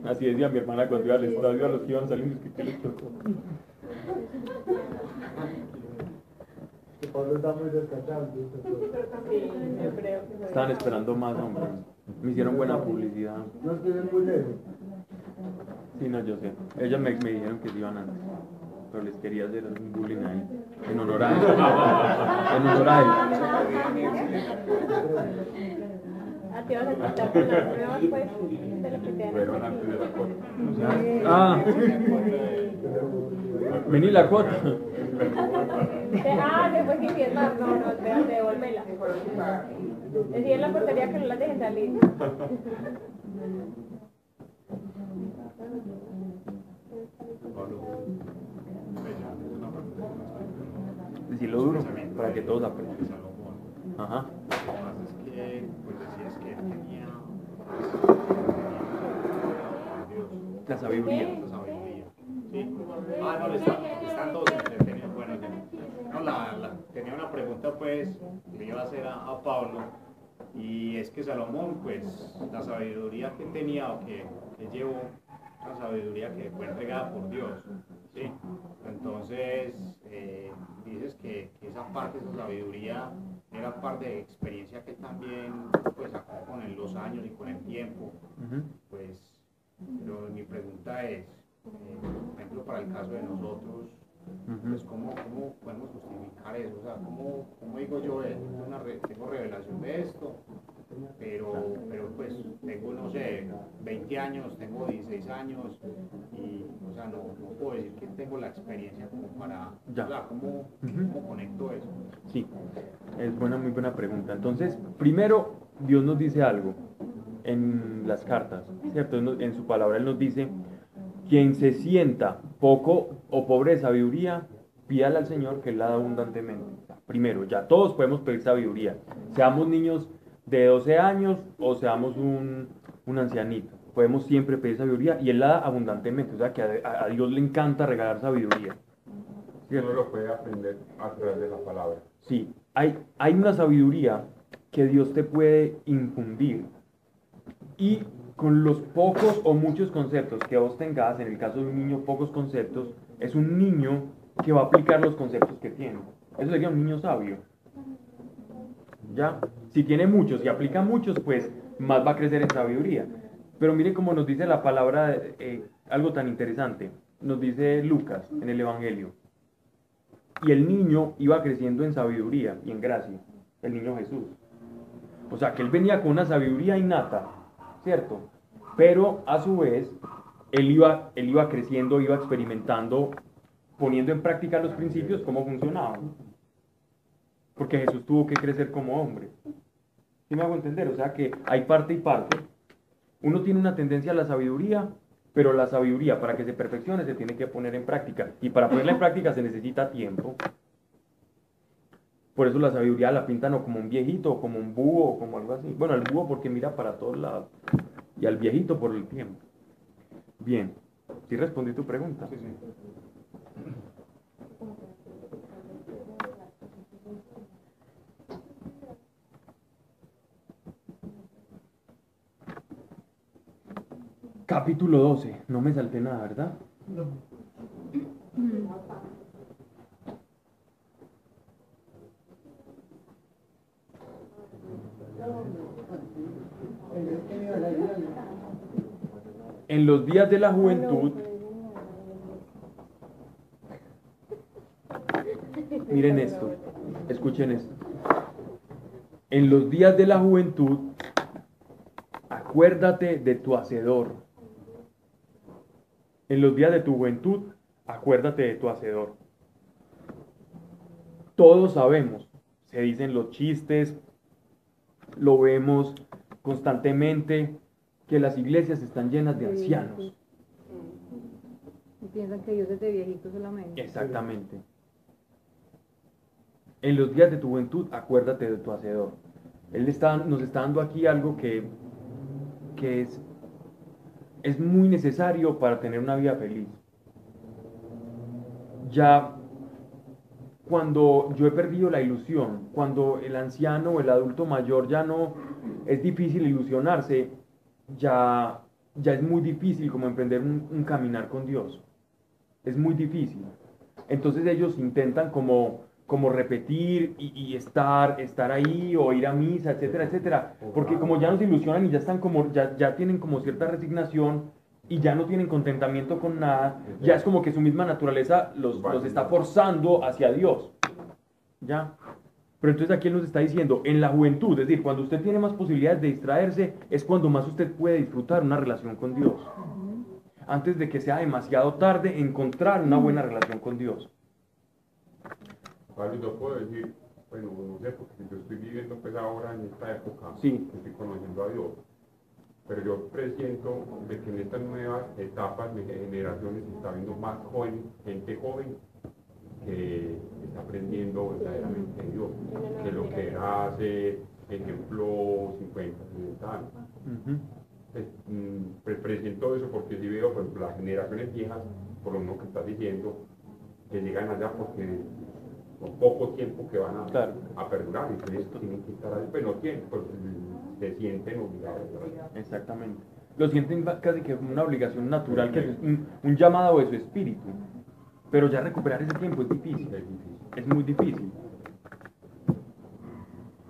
Así decía mi hermana cuando iba al estadio a los que iban saliendo, es que ¿qué le chocó? Que Pablo está muy descansado. Yo creo que fue- Estaban esperando más, hombre. Me hicieron buena publicidad. No estuvieron muy lejos. Sí, no, yo sé. Ellos me, me dijeron que se iban antes. Pero les quería hacer un bullying ahí. En honor a él. En honor a él. Ah, te vas a quitar con las pruebas, pues, de lo que te antes de la cosa. Ah, vení la cuota. Ah, después que más, no, no, espérate, devuélvela. Decir en la portería que no las dejen salir. Decirlo duro, para que todos aprendan. Salomón. Ajá. Pasa es que, pues decías que tenía La sabiduría. esa sabiduría. Sí. Ah, no, le está, están todos entretenidos. Bueno, no, la, la- tenía una pregunta, pues, que iba a hacer a, a Pablo. Y es que Salomón, pues, la sabiduría que tenía o que, que llevó, la sabiduría que fue entregada por Dios. ¿sí? Entonces, eh, dices que, que esa parte, esa sabiduría, era parte de experiencia que también, pues, sacó con el- los años y con el tiempo. Pues, pero mi pregunta es, eh, por ejemplo, para el caso de nosotros, pues. ¿cómo, cómo podemos justificar eso? O sea, ¿cómo, cómo digo yo, eh, tengo, una re- tengo revelación de esto, pero, pero pues tengo, no sé, 20 años, tengo 16 años, y, o sea, no, no puedo decir que tengo la experiencia como para, Ya. o sea, ¿cómo, Ujú. cómo conecto eso? Sí, es buena, muy buena pregunta. Entonces, primero, Dios nos dice algo en las cartas, ¿cierto? En en su palabra Él nos dice, quien se sienta poco o pobre de sabiduría, pídale al Señor que Él la da abundantemente. Primero, ya todos podemos pedir sabiduría, seamos niños de 12 años o seamos un, un ancianito. Podemos siempre pedir sabiduría y Él la da abundantemente, o sea que a, Dios le encanta regalar sabiduría. Uno lo puede aprender a través de la palabra. Sí, hay, hay una sabiduría que Dios te puede infundir. Y con los pocos o muchos conceptos que vos tengas, en el caso de un niño, pocos conceptos, es un niño que va a aplicar los conceptos que tiene. Eso sería un niño sabio. ¿Ya? Si tiene muchos y aplica muchos, pues más va a crecer en sabiduría. Pero mire cómo nos dice la palabra, eh, algo tan interesante. Nos dice Lucas en el Evangelio. Y el niño iba creciendo en sabiduría y en gracia, el niño Jesús. O sea, que él venía con una sabiduría innata, ¿cierto? Pero a su vez, él iba, él iba creciendo, iba experimentando, poniendo en práctica los principios, cómo funcionaban. Porque Jesús tuvo que crecer como hombre. ¿Sí me hago entender? O sea que hay parte y parte. Uno tiene una tendencia a la sabiduría, pero la sabiduría para que se perfeccione se tiene que poner en práctica. Y para ponerla en práctica se necesita tiempo. Por eso la sabiduría la pintan o como un viejito, o como un búho, o como algo así. Bueno, al búho porque mira para todos lados. Y al viejito por el tiempo. Bien. ¿Sí respondí tu pregunta? Sí, sí. Capítulo 12. No me salté nada, ¿verdad? En los días de la juventud, miren esto, escuchen esto. En los días de la juventud, acuérdate de tu hacedor. En los días de tu juventud, acuérdate de tu hacedor. Todos sabemos, se dicen los chistes, lo vemos constantemente, que las iglesias están llenas de ancianos. Y piensan que Dios es de viejito solamente. Exactamente. En los días de tu juventud, acuérdate de tu hacedor. Él está, nos está dando aquí algo que, que es, es muy necesario para tener una vida feliz. Ya cuando yo he perdido la ilusión, cuando el anciano o el adulto mayor ya no es difícil ilusionarse, ya, ya es muy difícil como emprender un, un caminar con Dios. Es muy difícil. Entonces ellos intentan como, como repetir y, y estar, estar ahí o ir a misa, etcétera, etcétera. Porque como ya no se ilusionan y ya están como, ya, ya tienen como cierta resignación y ya no tienen contentamiento con nada, ya es como que su misma naturaleza los, los está forzando hacia Dios. ¿Ya? Pero entonces aquí él nos está diciendo, en la juventud, es decir, cuando usted tiene más posibilidades de distraerse, es cuando más usted puede disfrutar una relación con Dios. Antes de que sea demasiado tarde, encontrar una buena relación con Dios. Vale, yo puedo decir, bueno, no sé, porque yo estoy viviendo pues ahora en esta época, Sí. estoy conociendo a Dios, pero yo presiento de que en estas nuevas etapas de generaciones se está viendo más joven, gente joven que está aprendiendo verdaderamente de Dios, que lo que era hace, ejemplo, 50, 60 años. Ujú. Pues, mm, pre- presiento eso porque si veo, por ejemplo, las generaciones viejas, por lo mismo que estás diciendo, que llegan allá porque con poco tiempo que van a, Claro. a perdurar, entonces tienen que estar ahí, pues no tienen, pues se sienten obligados. Exactamente. Lo sienten casi que una obligación natural, que es un, un llamado de su espíritu. Pero ya recuperar ese tiempo es difícil. Es difícil. Es muy difícil.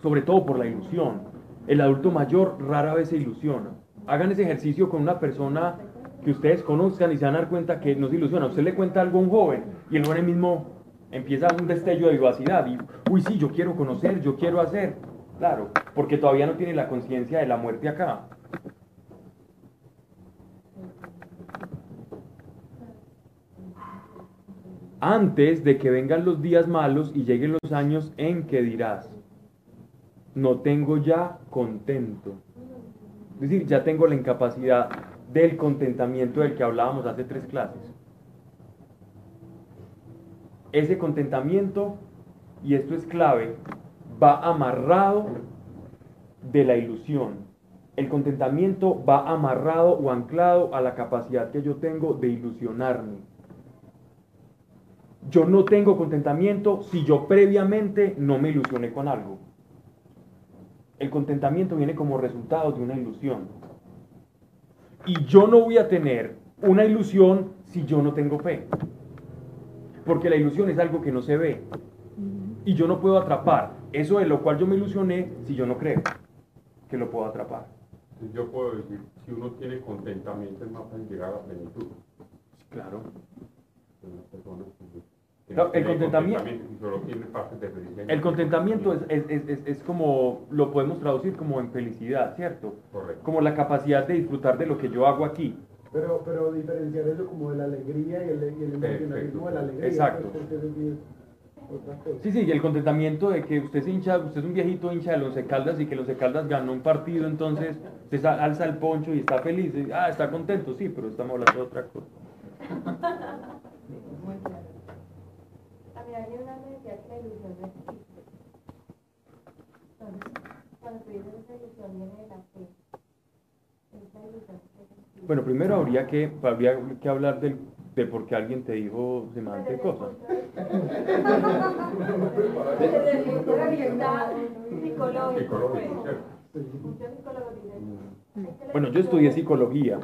Sobre todo por la ilusión. El adulto mayor rara vez se ilusiona. Hagan ese ejercicio con una persona que ustedes conozcan y se van a dar cuenta que no se ilusiona. Usted le cuenta algo a un joven y el joven mismo empieza un destello de vivacidad y, uy, sí, yo quiero conocer, yo quiero hacer. Claro, porque todavía no tiene la conciencia de la muerte acá. antes de que vengan los días malos y lleguen los años en que dirás, no tengo ya contento. Es decir, ya tengo la incapacidad del contentamiento del que hablábamos hace tres clases. Ese contentamiento, y esto es clave, va amarrado de la ilusión. El contentamiento va amarrado o anclado a la capacidad que yo tengo de ilusionarme. Yo no tengo contentamiento si yo previamente no me ilusioné con algo. El contentamiento viene como resultado de una ilusión. Y yo no voy a tener una ilusión si yo no tengo fe. Porque la ilusión es algo que no se ve. Y yo no puedo atrapar eso de lo cual yo me ilusioné si yo no creo que lo puedo atrapar. Yo puedo decir, si uno tiene contentamiento es más fácil llegar a la plenitud. Claro. No, el contentamiento-. El contentamiento es, es- es- es- es como, lo podemos traducir como en felicidad, ¿cierto? Correcto. Como la capacidad de disfrutar de lo que yo hago aquí. Pero, pero diferenciar eso como de la alegría y el, y el emocionalismo de la alegría. Exacto. pues, porque eso sí es otra cosa. Sí, sí, y el contentamiento de que usted es hincha, usted es un viejito hincha de los Caldas y que los Caldas ganó un partido, entonces usted alza el poncho y está feliz. y, ah, está contento, sí, pero estamos hablando de otra cosa. A mí alguien una me decía que la ilusión no existe. Entonces, cuando tú dices esa ilusión viene de la fe. Esa ilusión. Bueno, primero habría que, habría que hablar del, de por qué alguien te dijo semejante cosa. Desde el punto de vista psicológico, Psicológico, pues. ¿cierto? Muchos psicólogos dicen, "Es que la Bueno, yo estudié psicología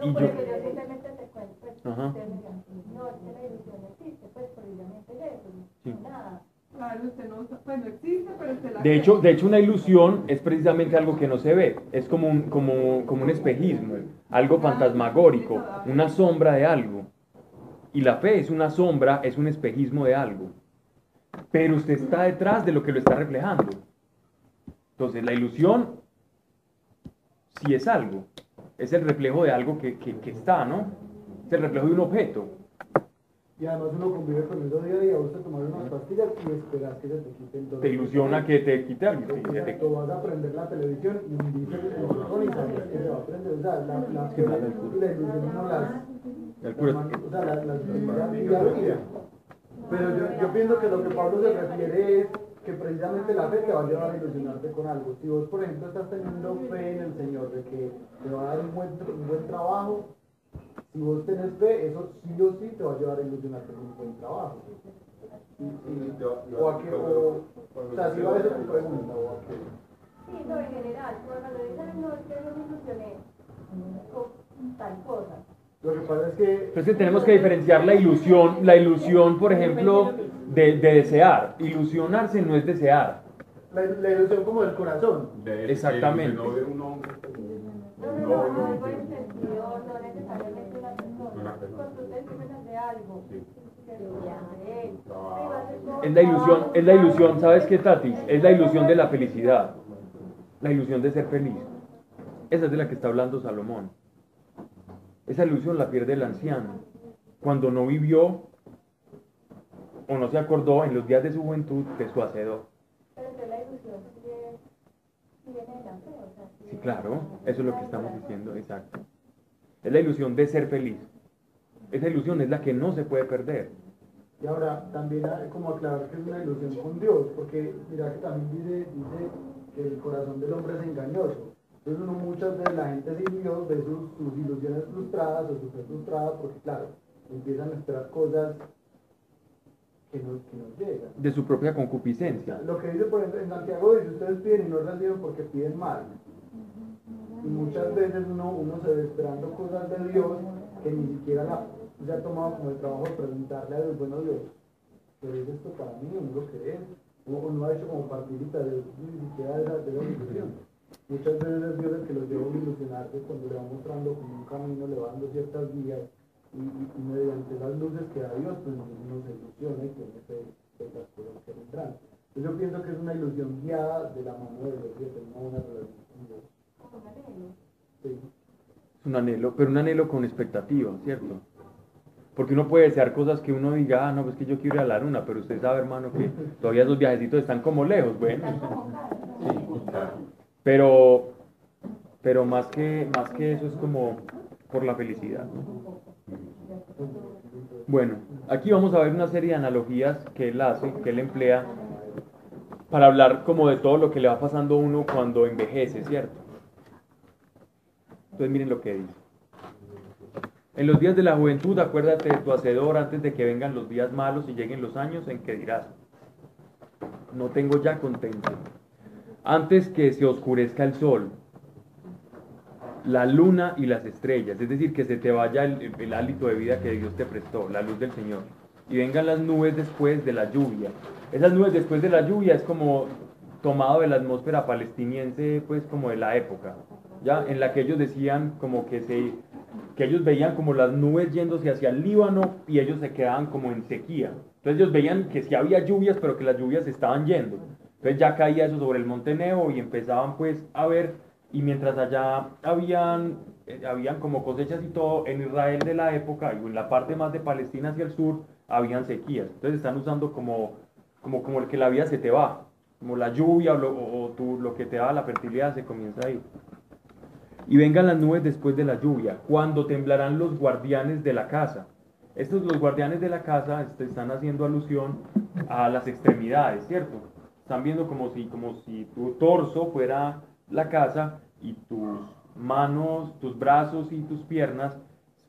y yo... eso yo simplemente te cuento, Ajá. ustedes me dirán, no, es que la ilusión no existe, pues, precisamente es eso, Sí. no nada. Claro, usted no, pues no existe, pero usted la De hecho, de hecho, una ilusión es precisamente algo que no se ve. Es como un, como, como un espejismo, algo fantasmagórico, una sombra de algo. Y la fe es una sombra, es un espejismo de algo. Pero usted está detrás de lo que lo está reflejando. Entonces, la ilusión sí es algo. Es el reflejo de algo que, que, que está, ¿no? Es el reflejo de un objeto. Y además uno convive con eso día a día, vos te tomar unas pastillas y esperas que se te quite el dolor. Te ilusiona que te quite algo. se te- Exacto, vas a prender la televisión y dice el y sabes que se va a prender. O sea, la, la, que la ilusión no las... El cura- O sea, las, a día. Pero yo, yo pienso que lo que Pablo se refiere es que precisamente la fe te va a llevar a ilusionarte con algo. Si vos, por ejemplo, estás teniendo fe en el Señor de que te va a dar un buen, un buen trabajo, si vos tenés fe, eso sí o sí te va a llevar a ilusionarte con un buen trabajo. Y- y- o a que, o, o sea, si va a ser tu pregunta, o a que... Sí, no, en general, cuando dicen no, es que yo me ilusioné con tal cosa. Lo que pasa es que Entonces Pues tenemos que diferenciar la ilusión, la ilusión, por ejemplo, de, de desear. Ilusionarse no es desear. la, la ilusión como del corazón. De- Exactamente. de No ver un hombre No, no, no, no, algo en sentido, no necesariamente una persona. Una persona. Con tus términos de algo. Trabajo. Es la ilusión, es la ilusión, ¿sabes qué, Tati? Es la ilusión de la felicidad. La ilusión de ser feliz. Esa es de la que está hablando Salomón. Esa ilusión la pierde el anciano. Cuando no vivió o no se acordó en los días de su juventud de su hacedor. Sí claro, eso es lo que estamos diciendo, exacto. Es la ilusión de ser feliz. Esa ilusión es la que no se puede perder. Y ahora también hay como aclarar que es una ilusión con Dios, porque mira que también dice, dice que el corazón del hombre es engañoso. Entonces uno muchas veces la gente sin Dios ve sus, sus ilusiones frustradas o su fe frustrada porque claro, empiezan a esperar cosas que no, que no llegan. De su propia concupiscencia. Lo que dice por ejemplo en Santiago dice ustedes piden y no reciben porque piden mal. Y muchas veces uno, uno se ve esperando cosas de Dios que ni siquiera la, se ha tomado como el trabajo de preguntarle a Dios, bueno Dios, pero es esto para mí, o no lo crees, o, no ha hecho como participar de ni siquiera de esa, de ilusión. Muchas veces es Dios el que los lleva a ilusionarse cuando le va mostrando como un camino, le va dando ciertas vías y, y- y mediante las luces que da Dios, pues uno se ilusiona y tiene fe de las cosas que vendrán. Entonces yo pienso que es una ilusión guiada de la mano de Dios y de tener una relación con Dios. Sí. Es un anhelo, pero un anhelo con expectativa, ¿cierto? Porque uno puede desear cosas que uno diga, ah, no, pues que yo quiero ir a la luna, pero usted sabe, hermano, que todavía esos viajecitos están como lejos, bueno. ¿no? Pero, pero más que, más que eso es como por la felicidad. ¿no? Bueno, aquí vamos a ver una serie de analogías que él hace, que él emplea para hablar como de todo lo que le va pasando a uno cuando envejece, ¿cierto? Entonces miren lo que dice. En los días de la juventud, acuérdate de tu hacedor antes de que vengan los días malos y lleguen los años en que dirás, no tengo ya contento. Antes que se oscurezca el sol, la luna y las estrellas, es decir, que se te vaya el, el hálito de vida que Dios te prestó, la luz del Señor, y vengan las nubes después de la lluvia. Esas nubes después de la lluvia es como tomado de la atmósfera palestiniense, pues como de la época, ya en la que ellos decían como que se que ellos veían como las nubes yéndose hacia el Líbano y ellos se quedaban como en sequía. Entonces ellos veían que sí había lluvias, pero que las lluvias estaban yendo. Entonces ya caía eso sobre el monte Nebo y empezaban pues a ver, y mientras allá habían, eh, habían como cosechas y todo, en Israel de la época, y en la parte más de Palestina hacia el sur, habían sequías. Entonces están usando como, como, como el que la vida se te va, como la lluvia o lo, o- o tú- lo que te da la fertilidad se comienza a ir. Y vengan las nubes después de la lluvia, cuando temblarán los guardianes de la casa. Estos los guardianes de la casa este, están haciendo alusión a las extremidades, ¿cierto? Están viendo como si, como si tu torso fuera la casa y tus manos, tus brazos y tus piernas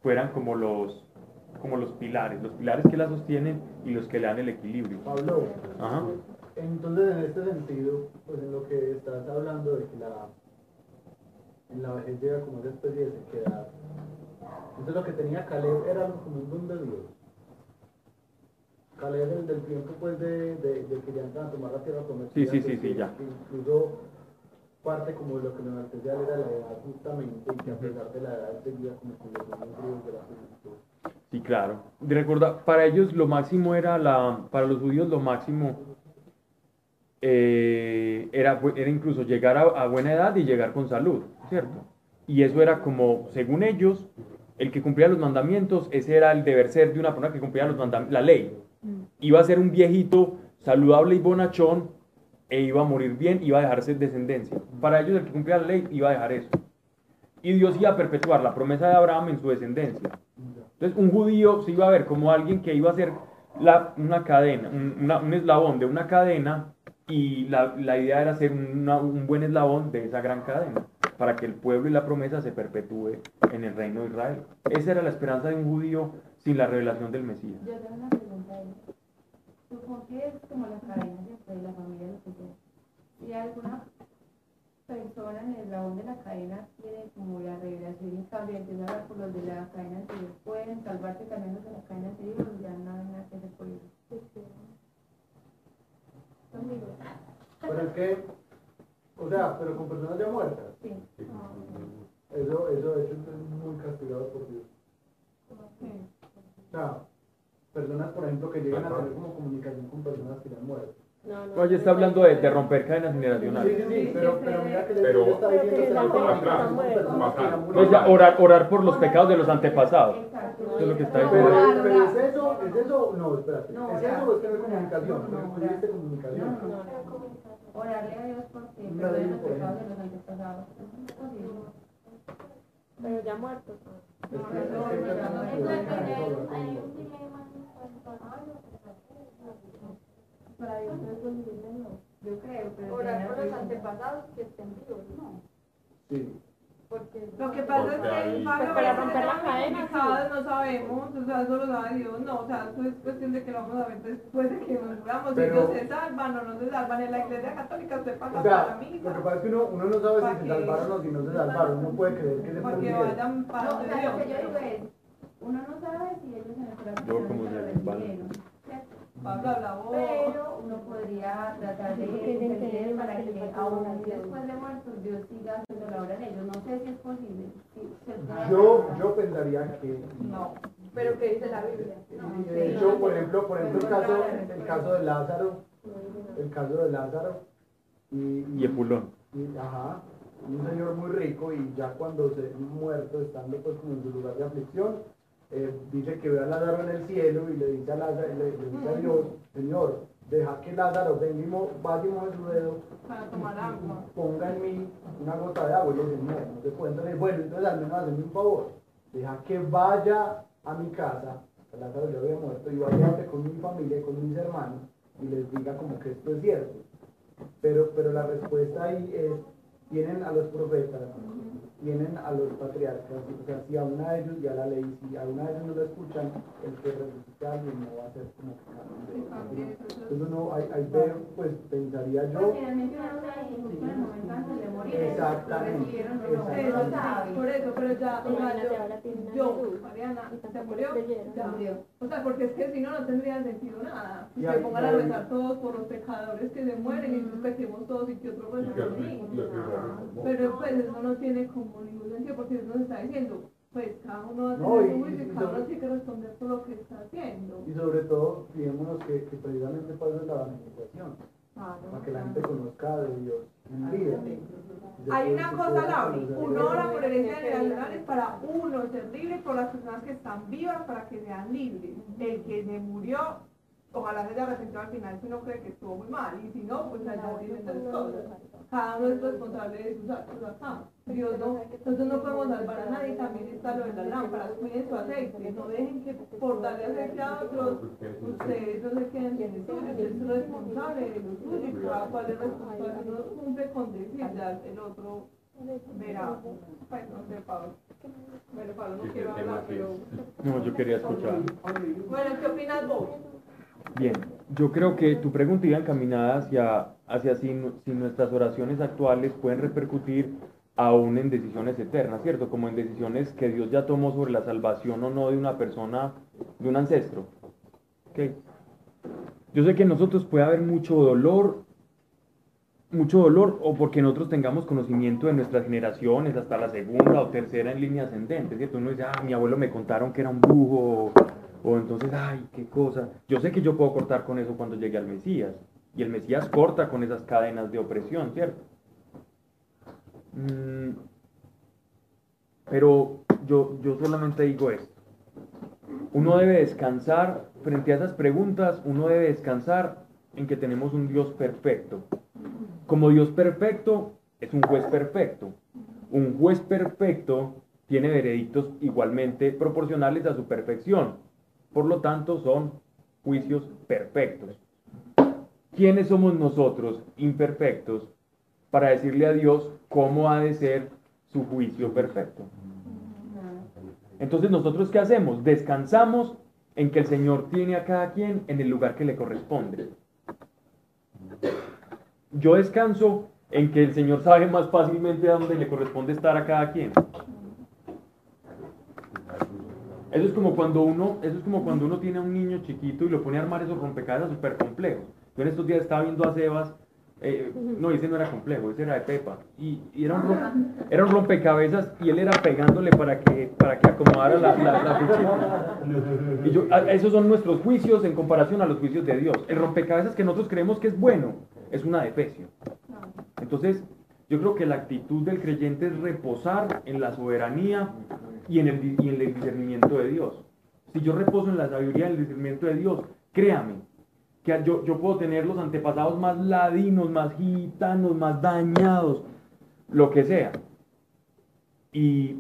fueran como los, como los pilares, los pilares que la sostienen y los que le dan el equilibrio. Pablo, Ajá. entonces en este sentido, pues en lo que estás hablando de que la, en la vejez llega como esa especie de sequedad, entonces lo que tenía Caleb era algo como un don de Dios. Caleb del, del tiempo pues de, de, de que ya entran a tomar la tierra prometida. Sí, sí, sí, pues, sí, que- ya. incluso parte como de lo que nos antecedía era la edad justamente y que a pesar de la edad seguía como con los ríos de la juventud. Sí, claro. Recuerda, para ellos lo máximo era la, para los judíos lo máximo eh, era, era incluso llegar a, a buena edad y llegar con salud, ¿cierto? Y eso era como, según ellos, el que cumplía los mandamientos, ese era el deber ser de una persona que cumplía los mandamientos, la ley. Iba a ser un viejito saludable y bonachón e iba a morir bien, iba a dejarse descendencia. Para ellos el que cumplía la ley iba a dejar eso. Y Dios iba a perpetuar la promesa de Abraham en su descendencia. Entonces, un judío se iba a ver como alguien que iba a ser la- una cadena, un, una- un eslabón de una cadena, y la, la idea era ser una- un buen eslabón de esa gran cadena, para que el pueblo y la promesa se perpetúe en el reino de Israel. Esa era la esperanza de un judío sin la revelación del Mesías. Yo tengo una pregunta ahí. Supongo que es como la cadena ¿cierto? de la familia, lo que sea. Si alguna persona en el eslabón de la cadena tiene como la revelación y cambia, empieza a hablar por los de la cadena anterior, ¿pueden salvarse también los de la cadena o ya no hay nada que hacer por eso? Pero es que, o sea, pero con personas ya muertas. Sí. Eso, eso de hecho es muy castigado por Dios. O sea, personas, por ejemplo, que llegan a tener como comunicación con personas que ya han muerto. No, no. No, ella está hablando de, de romper cadenas Sí, generacionales. sí, sí, pero, pero mira que Pero- ella está diciendo Pero que que hay salven personas a los que están personas que ya muertos. Pues ya, murieron. orar, orar por los pecados de los antepasados. Exacto. Eso es lo que está Pero, diciendo. Pero es eso, es eso, no, espérate, No, es eso o es que no hay comunicación, No, no, no, no orar. existe comunicación. No, no. Orarle a Dios porque Una perdone ley, los por pecados de los antepasados. Pero ya muertos. Para Dios no es posible, no. Yo creo, pero orar por los antepasados que estén vivos, ¿no? Sí. Porque Lo que pasa es Porque que ahí- Pablo, Pues para romper la cadena, no sabemos, o sea, eso lo sabe Dios, no, o sea, eso es cuestión de que lo vamos a ver después de que nos muramos, si ellos se salvan o no se salvan, en la iglesia católica usted paga O para sea, mí, lo que pasa es que uno, uno no sabe ¿Para si se salvaron o si no se salvaron, uno puede creer que se para que perdieron. vayan para No, o sea, Dios. lo que yo digo es, uno no sabe si ellos en el corazón Yo como se lo se resbalo. recibieron, ¿cierto? Pablo habló, Pero uno podría tratar de es para que aún después de muertos Dios siga haciendo la obra en ellos. No sé si es posible. Yo, yo pensaría que no, pero que dice la Biblia. Y de hecho, por ejemplo, por ejemplo el caso, el caso de Lázaro, el caso de Lázaro y, Y Epulón. y- ajá, un señor muy rico y ya cuando se muerto, estando pues como en su lugar de aflicción, eh, dice que ve a Lázaro en el cielo y le dice a Lázaro, le, le dice a Dios, Señor, deja que Lázaro venga y vaya y su dedo para tomar agua. ponga en mí una gota de agua y le dice, no, no se puede. Entonces, bueno, entonces al menos hazme un favor, deja que vaya a mi casa, Lázaro ya había muerto, y vaya con mi familia, y con mis hermanos, y les diga como que esto es cierto. Pero, pero la respuesta ahí es, tienen a los profetas, tienen a los patriarcas, o sea, si a una de ellos y a la ley, si a una de ellos no lo escuchan, el que resucite a alguien no va a ser como que. Entonces uno, ahí, ahí ve, pues pensaría yo, no Exactamente, no. no. Por eso, pero ya, o sea, yo, yo. Mariana, se murió, ya Murió. O sea, porque es que si no, no tendría sentido nada. Y Que ahí- pongan a rezar todos por los pecadores que se mueren y nosotros pequemos todos y que otros rezan por mí. Pero pues eso no tiene como ningún sentido porque eso nos está diciendo, pues cada uno va a No, tener y- su juicio y y cada sobre- uno tiene que responder por lo que está haciendo. Y sobre todo, fijémonos que, que precisamente para eso es la evangelización, para que la gente conozca de Dios en vida. Hay una cosa, Lauri, uno ora por herencia generacional es para uno ser libre y por las personas que están vivas para que sean libres. El que se murió, ojalá se haya arrepentido al final si uno cree que estuvo muy mal. Y si no, pues allá tienen las cosas. Cada uno es responsable de sus actos acá. Dios no, nosotros no podemos salvar a nadie, también está lo de las lámparas, cuiden su aceite, no dejen que por darle aceite a otros, ustedes no se queden sin el es responsable de lo suyo y cada cual es responsable, uno cumple con decir, ya el otro verá, pues no sé, Pablo. Bueno, Pablo, no quiero hablar, pero... No, yo quería escuchar. Bueno, ¿qué opinas vos? Bien, yo creo que tu pregunta iba encaminada hacia, hacia si, nu- si nuestras oraciones actuales pueden repercutir aún en decisiones eternas, ¿cierto? Como en decisiones que Dios ya tomó sobre la salvación o no de una persona, de un ancestro. ¿Ok? Yo sé que en nosotros puede haber mucho dolor, mucho dolor, o porque nosotros tengamos conocimiento de nuestras generaciones, hasta la segunda o tercera en línea ascendente, ¿cierto? Uno dice, ah, mi abuelo me contaron que era un brujo, o, entonces, ay, qué cosa. Yo sé que yo puedo cortar con eso cuando llegue al Mesías, y el Mesías corta con esas cadenas de opresión, ¿cierto? Mm, pero yo, yo solamente digo esto. Uno debe descansar frente a esas preguntas, uno debe descansar en que tenemos un Dios perfecto. Como Dios perfecto es un juez perfecto. Un juez perfecto tiene veredictos igualmente proporcionales a su perfección. Por lo tanto, son juicios perfectos. ¿Quiénes somos nosotros, imperfectos, para decirle a Dios cómo ha de ser su juicio perfecto? Entonces, ¿nosotros qué hacemos? Descansamos en que el Señor tiene a cada quien en el lugar que le corresponde. Yo descanso en que el Señor sabe más fácilmente a dónde le corresponde estar a cada quien. Eso es como cuando uno, eso es como cuando uno tiene a un niño chiquito y lo pone a armar esos rompecabezas súper complejos. Yo en estos días estaba viendo a Sebas, eh, no, ese no era complejo, ese era de Pepa, y, y era, un rom- era un rompecabezas y él era pegándole para que, para que acomodara la, la, la fichita. Y yo, a- esos son nuestros juicios en comparación a los juicios de Dios. El rompecabezas que nosotros creemos que es bueno es una defecio. Entonces, yo creo que la actitud del creyente es reposar en la soberanía y en el, y en el discernimiento de Dios. Si yo reposo en la sabiduría y el discernimiento de Dios, créame, que yo, yo puedo tener los antepasados más ladinos, más gitanos, más dañados, lo que sea. Y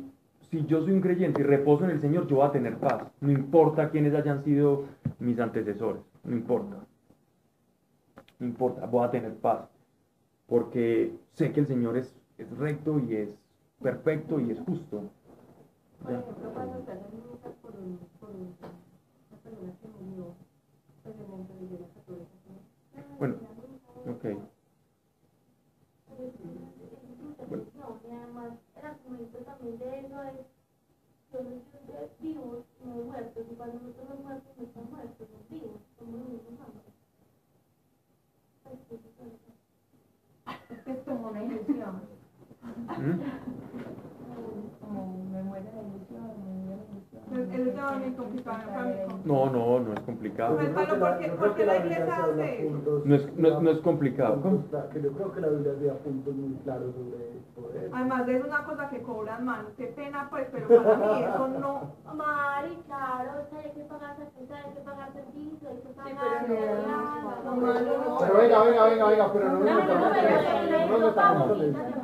si yo soy un creyente y reposo en el Señor, yo voy a tener paz. No importa quiénes hayan sido mis antecesores, no importa. No importa, voy a tener paz. Porque sé que el Señor es, es recto y es perfecto y es justo. Por ¿Ya? ejemplo, cuando se hacen misas por, un, por un- una persona que murió, pues en la religión católica, ¿no? Bueno, ok. Bueno. Y además el argumento también de eso es, vivos, no muertos, y cuando nosotros los muertos no están muertos, son vivos, somos los mismos ambos. Pues, pues, pues, Es que es como una ilusión, ¿Mm? como me muere la ilusión, Pues, complicado. No, no, no es complicado. Pues, No es, no es- no es complicado. ¿Cómo? puntos cla- que yo creo que la Biblia da puntos muy claros sobre, sobre eso. Además de eso, una cosa que cobran manos. Qué pena, pues, pero para mí eso no. Mari, claro, o sea, hay que pagar hay que pagar servicio, hay que pagar... pero no, no, no, no, Pero venga, venga, venga, venga, pero no No, no, no, No lo diré.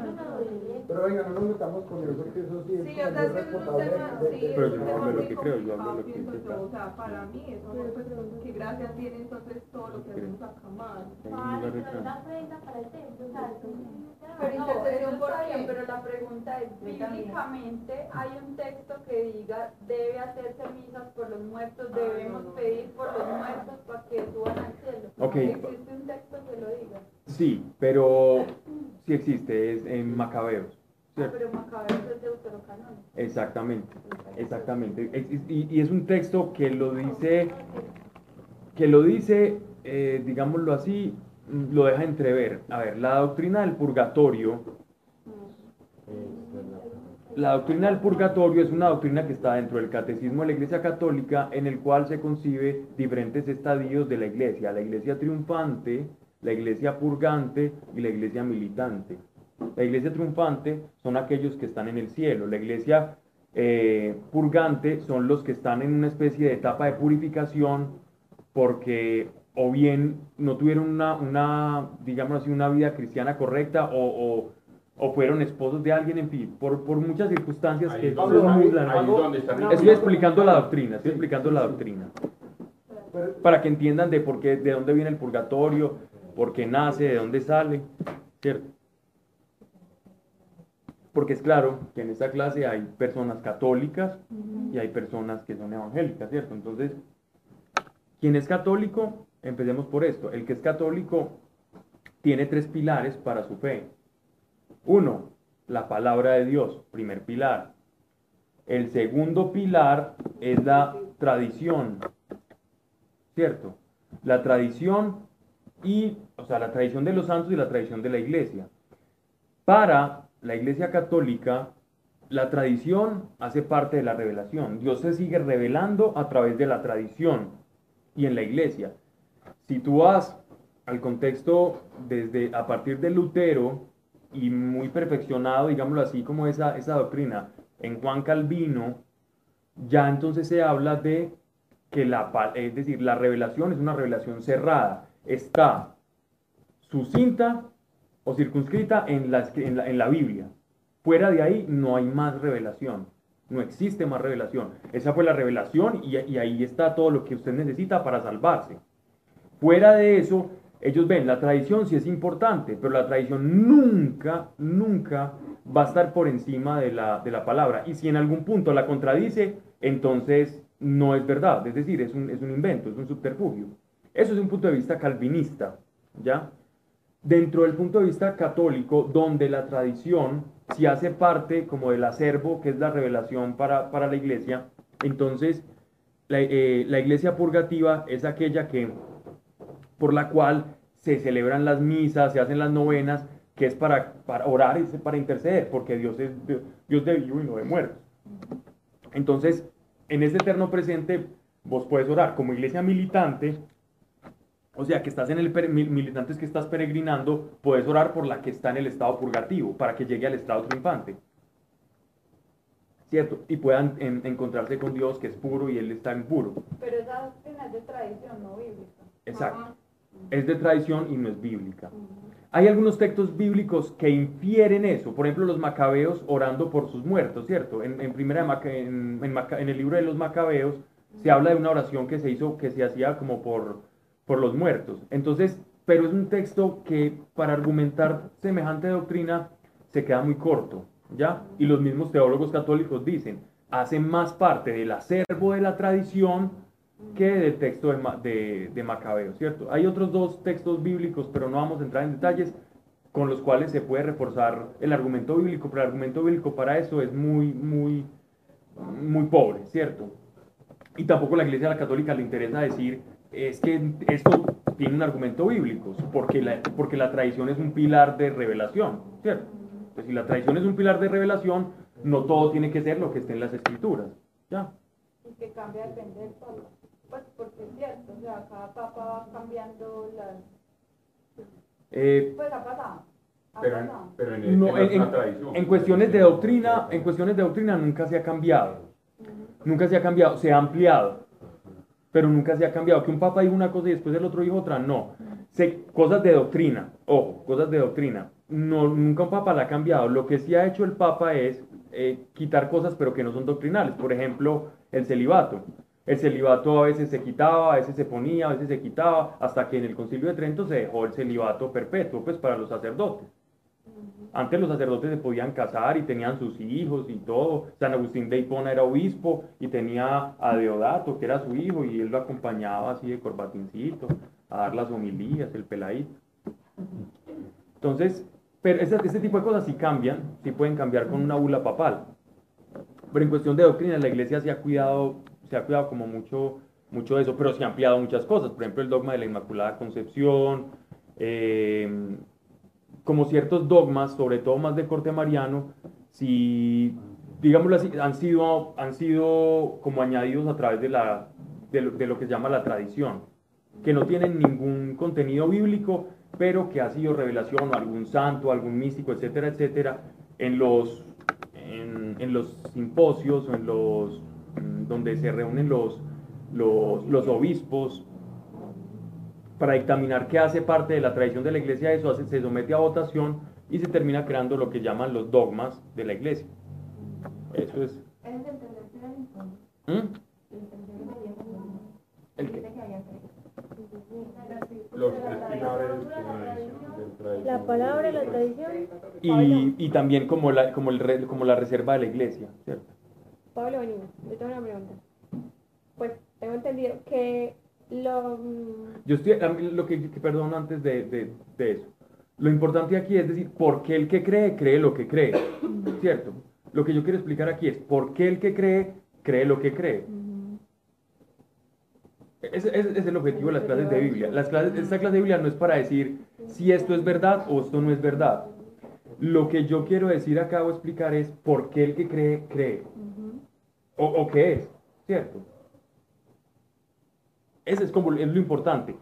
Pero venga, no nos metamos con eso, que eso sí es Sí, como o sea, muy es que es un responsable tema, de- sí, de- Pero es yo un no tema hablo de lo muy que creo, yo hablo de complicado, lo que yo. O sea, para mí eso no, pues, qué gracia tiene entonces todo lo que hacemos acá mal. Pero la ofrenda para el templo, o sea, eso Pero no, intercesión por quién, pero la pregunta es, bíblicamente hay un texto que diga, debe hacerse misas por los muertos, Ah, debemos pedir por los muertos para que suban al cielo. Ok. ¿Existe un texto que lo diga? Sí, pero sí existe, es en Macabeos. Ah, pero Macabeos es deuterocanónico. Exactamente, exactamente. Y, y es un texto que lo dice, que lo dice, eh, digámoslo así, lo deja entrever. A ver, la doctrina del purgatorio, la doctrina del purgatorio es una doctrina que está dentro del catecismo de la Iglesia Católica, en el cual se concibe diferentes estadios de la Iglesia, la Iglesia triunfante, la Iglesia purgante y la Iglesia militante. La iglesia triunfante son aquellos que están en el cielo. La iglesia eh, purgante son los que están en una especie de etapa de purificación porque o bien no tuvieron una, una digamos así, una vida cristiana correcta o, o- o fueron esposos de alguien, en fin, por, por muchas circunstancias Ahí que es donde muy ahí es largas. donde Estoy explicando la doctrina, estoy explicando la doctrina para que entiendan de por qué, de dónde viene el purgatorio, por qué nace, de dónde sale, ¿cierto? Porque es claro que en esta clase hay personas católicas y hay personas que son evangélicas, ¿cierto? Entonces, quien es católico, empecemos por esto. El que es católico tiene tres pilares para su fe. Uno, la palabra de Dios, primer pilar. El segundo pilar es la tradición, ¿cierto? la tradición y, o sea, la tradición de los santos y la tradición de la iglesia. Para la iglesia católica, la tradición hace parte de la revelación. Dios se sigue revelando a través de la tradición y en la iglesia. Si tú vas al contexto desde a partir de Lutero y muy perfeccionado, digámoslo así, como esa, esa doctrina en Juan Calvino, ya entonces se habla de que la, es decir, la revelación es una revelación cerrada, está sucinta o circunscrita en la, en la, Biblia. Fuera de ahí no hay más revelación, no existe más revelación. Esa fue la revelación y, y ahí está todo lo que usted necesita para salvarse. Fuera de eso, ellos ven, la tradición sí es importante, pero la tradición nunca, nunca va a estar por encima de la, de la palabra. Y si en algún punto la contradice, entonces no es verdad. Es decir, es un, es un invento, es un subterfugio. Eso es un punto de vista calvinista, ¿ya? Dentro del punto de vista católico, donde la tradición si hace parte como del acervo que es la revelación para, para la iglesia, entonces la, eh, la iglesia purgativa es aquella que por la cual se celebran las misas, se hacen las novenas, que es para, para orar y para interceder, porque Dios es Dios de vivo y no de muertos. Entonces, en ese eterno presente, vos puedes orar como iglesia militante, o sea, que estás en el militantes que estás peregrinando, puedes orar por la que está en el estado purgativo, para que llegue al estado triunfante. ¿Cierto? Y puedan en- encontrarse con Dios, que es puro y Él está impuro. Pero esa doctrina es de tradición, no bíblica. Exacto. Es de tradición y no es bíblica. Hay algunos textos bíblicos que infieren eso. Por ejemplo, los macabeos orando por sus muertos, ¿cierto? En, en primera de Maca- en, en Maca- en el libro de los macabeos se habla de una oración que se hizo, que se hacía como por, por los muertos. Entonces, pero es un texto que para argumentar semejante doctrina se queda muy corto, ¿ya? Y los mismos teólogos católicos dicen, hace más parte del acervo de la tradición que del texto de, de, de Macabeo, ¿cierto? Hay otros dos textos bíblicos, pero no vamos a entrar en detalles, con los cuales se puede reforzar el argumento bíblico, pero el argumento bíblico para eso es muy, muy, muy pobre, ¿cierto? Y tampoco a la Iglesia Católica le interesa decir, es que esto tiene un argumento bíblico, porque la, porque la tradición es un pilar de revelación, ¿cierto? Entonces, si la tradición es un pilar de revelación, no todo tiene que ser lo que esté en las escrituras, ¿ya? Y que cambia depende del papa. Pues porque es cierto, o sea, cada papa va cambiando las... Eh, Pues ha pasado. Ha Pero en, pasado. pero en, el- No, en en, en cuestiones de doctrina, en cuestiones de doctrina nunca se ha cambiado. Nunca se ha cambiado, se ha ampliado. Pero nunca se ha cambiado. Que un papa diga una cosa y después el otro dijo otra, no. Se- cosas de doctrina, ojo, cosas de doctrina. No, nunca un papa la ha cambiado. Lo que sí ha hecho el papa es eh, quitar cosas pero que no son doctrinales. Por ejemplo, el celibato. El celibato a veces se quitaba, a veces se ponía, a veces se quitaba, hasta que en el concilio de Trento se dejó el celibato perpetuo, pues para los sacerdotes. Antes los sacerdotes se podían casar y tenían sus hijos y todo. San Agustín de Hipona era obispo y tenía a Deodato, que era su hijo, y él lo acompañaba así de corbatincito a dar las homilías, el peladito. Entonces, pero ese, tipo de cosas sí cambian, sí pueden cambiar con una bula papal. Pero en cuestión de doctrina, la iglesia se ha cuidado, se ha cuidado como mucho, mucho de eso, pero se ha ampliado muchas cosas. Por ejemplo, el dogma de la Inmaculada Concepción, eh, como ciertos dogmas, sobre todo más de corte mariano, si, digámoslo así, han sido, han sido como añadidos a través de, la, de, lo, que se llama la tradición, que no tienen ningún contenido bíblico, pero que ha sido revelación o algún santo, algún místico, etcétera, etcétera, en los, en, los simposios o en los, mm, donde se reúnen los, los obispos para dictaminar qué hace parte de la tradición de la iglesia, eso hace- se somete a votación y se termina creando lo que llaman los dogmas de la iglesia. Eso es. ¿Mm? El tercer pilarito. ¿El qué? Los tres pilares de la del tradición. La palabra, la tradición. Y, y también como la, como, el como la reserva de la iglesia, ¿cierto? Pablo Bonino, yo tengo una pregunta. Pues tengo entendido que lo... Yo estoy, lo que, perdón, antes de, de- de eso. Lo importante aquí es decir, ¿por qué el que cree, cree lo que cree? ¿Cierto? Lo que yo quiero explicar aquí es, ¿por qué el que cree, cree lo que cree? Ese es el objetivo de las clases de Biblia. Las clases, esta clase de Biblia no es para decir si esto es verdad o esto no es verdad. Lo que yo quiero decir acá o explicar es por qué el que cree, cree. O, o qué es, ¿cierto? Ese es como lo importante.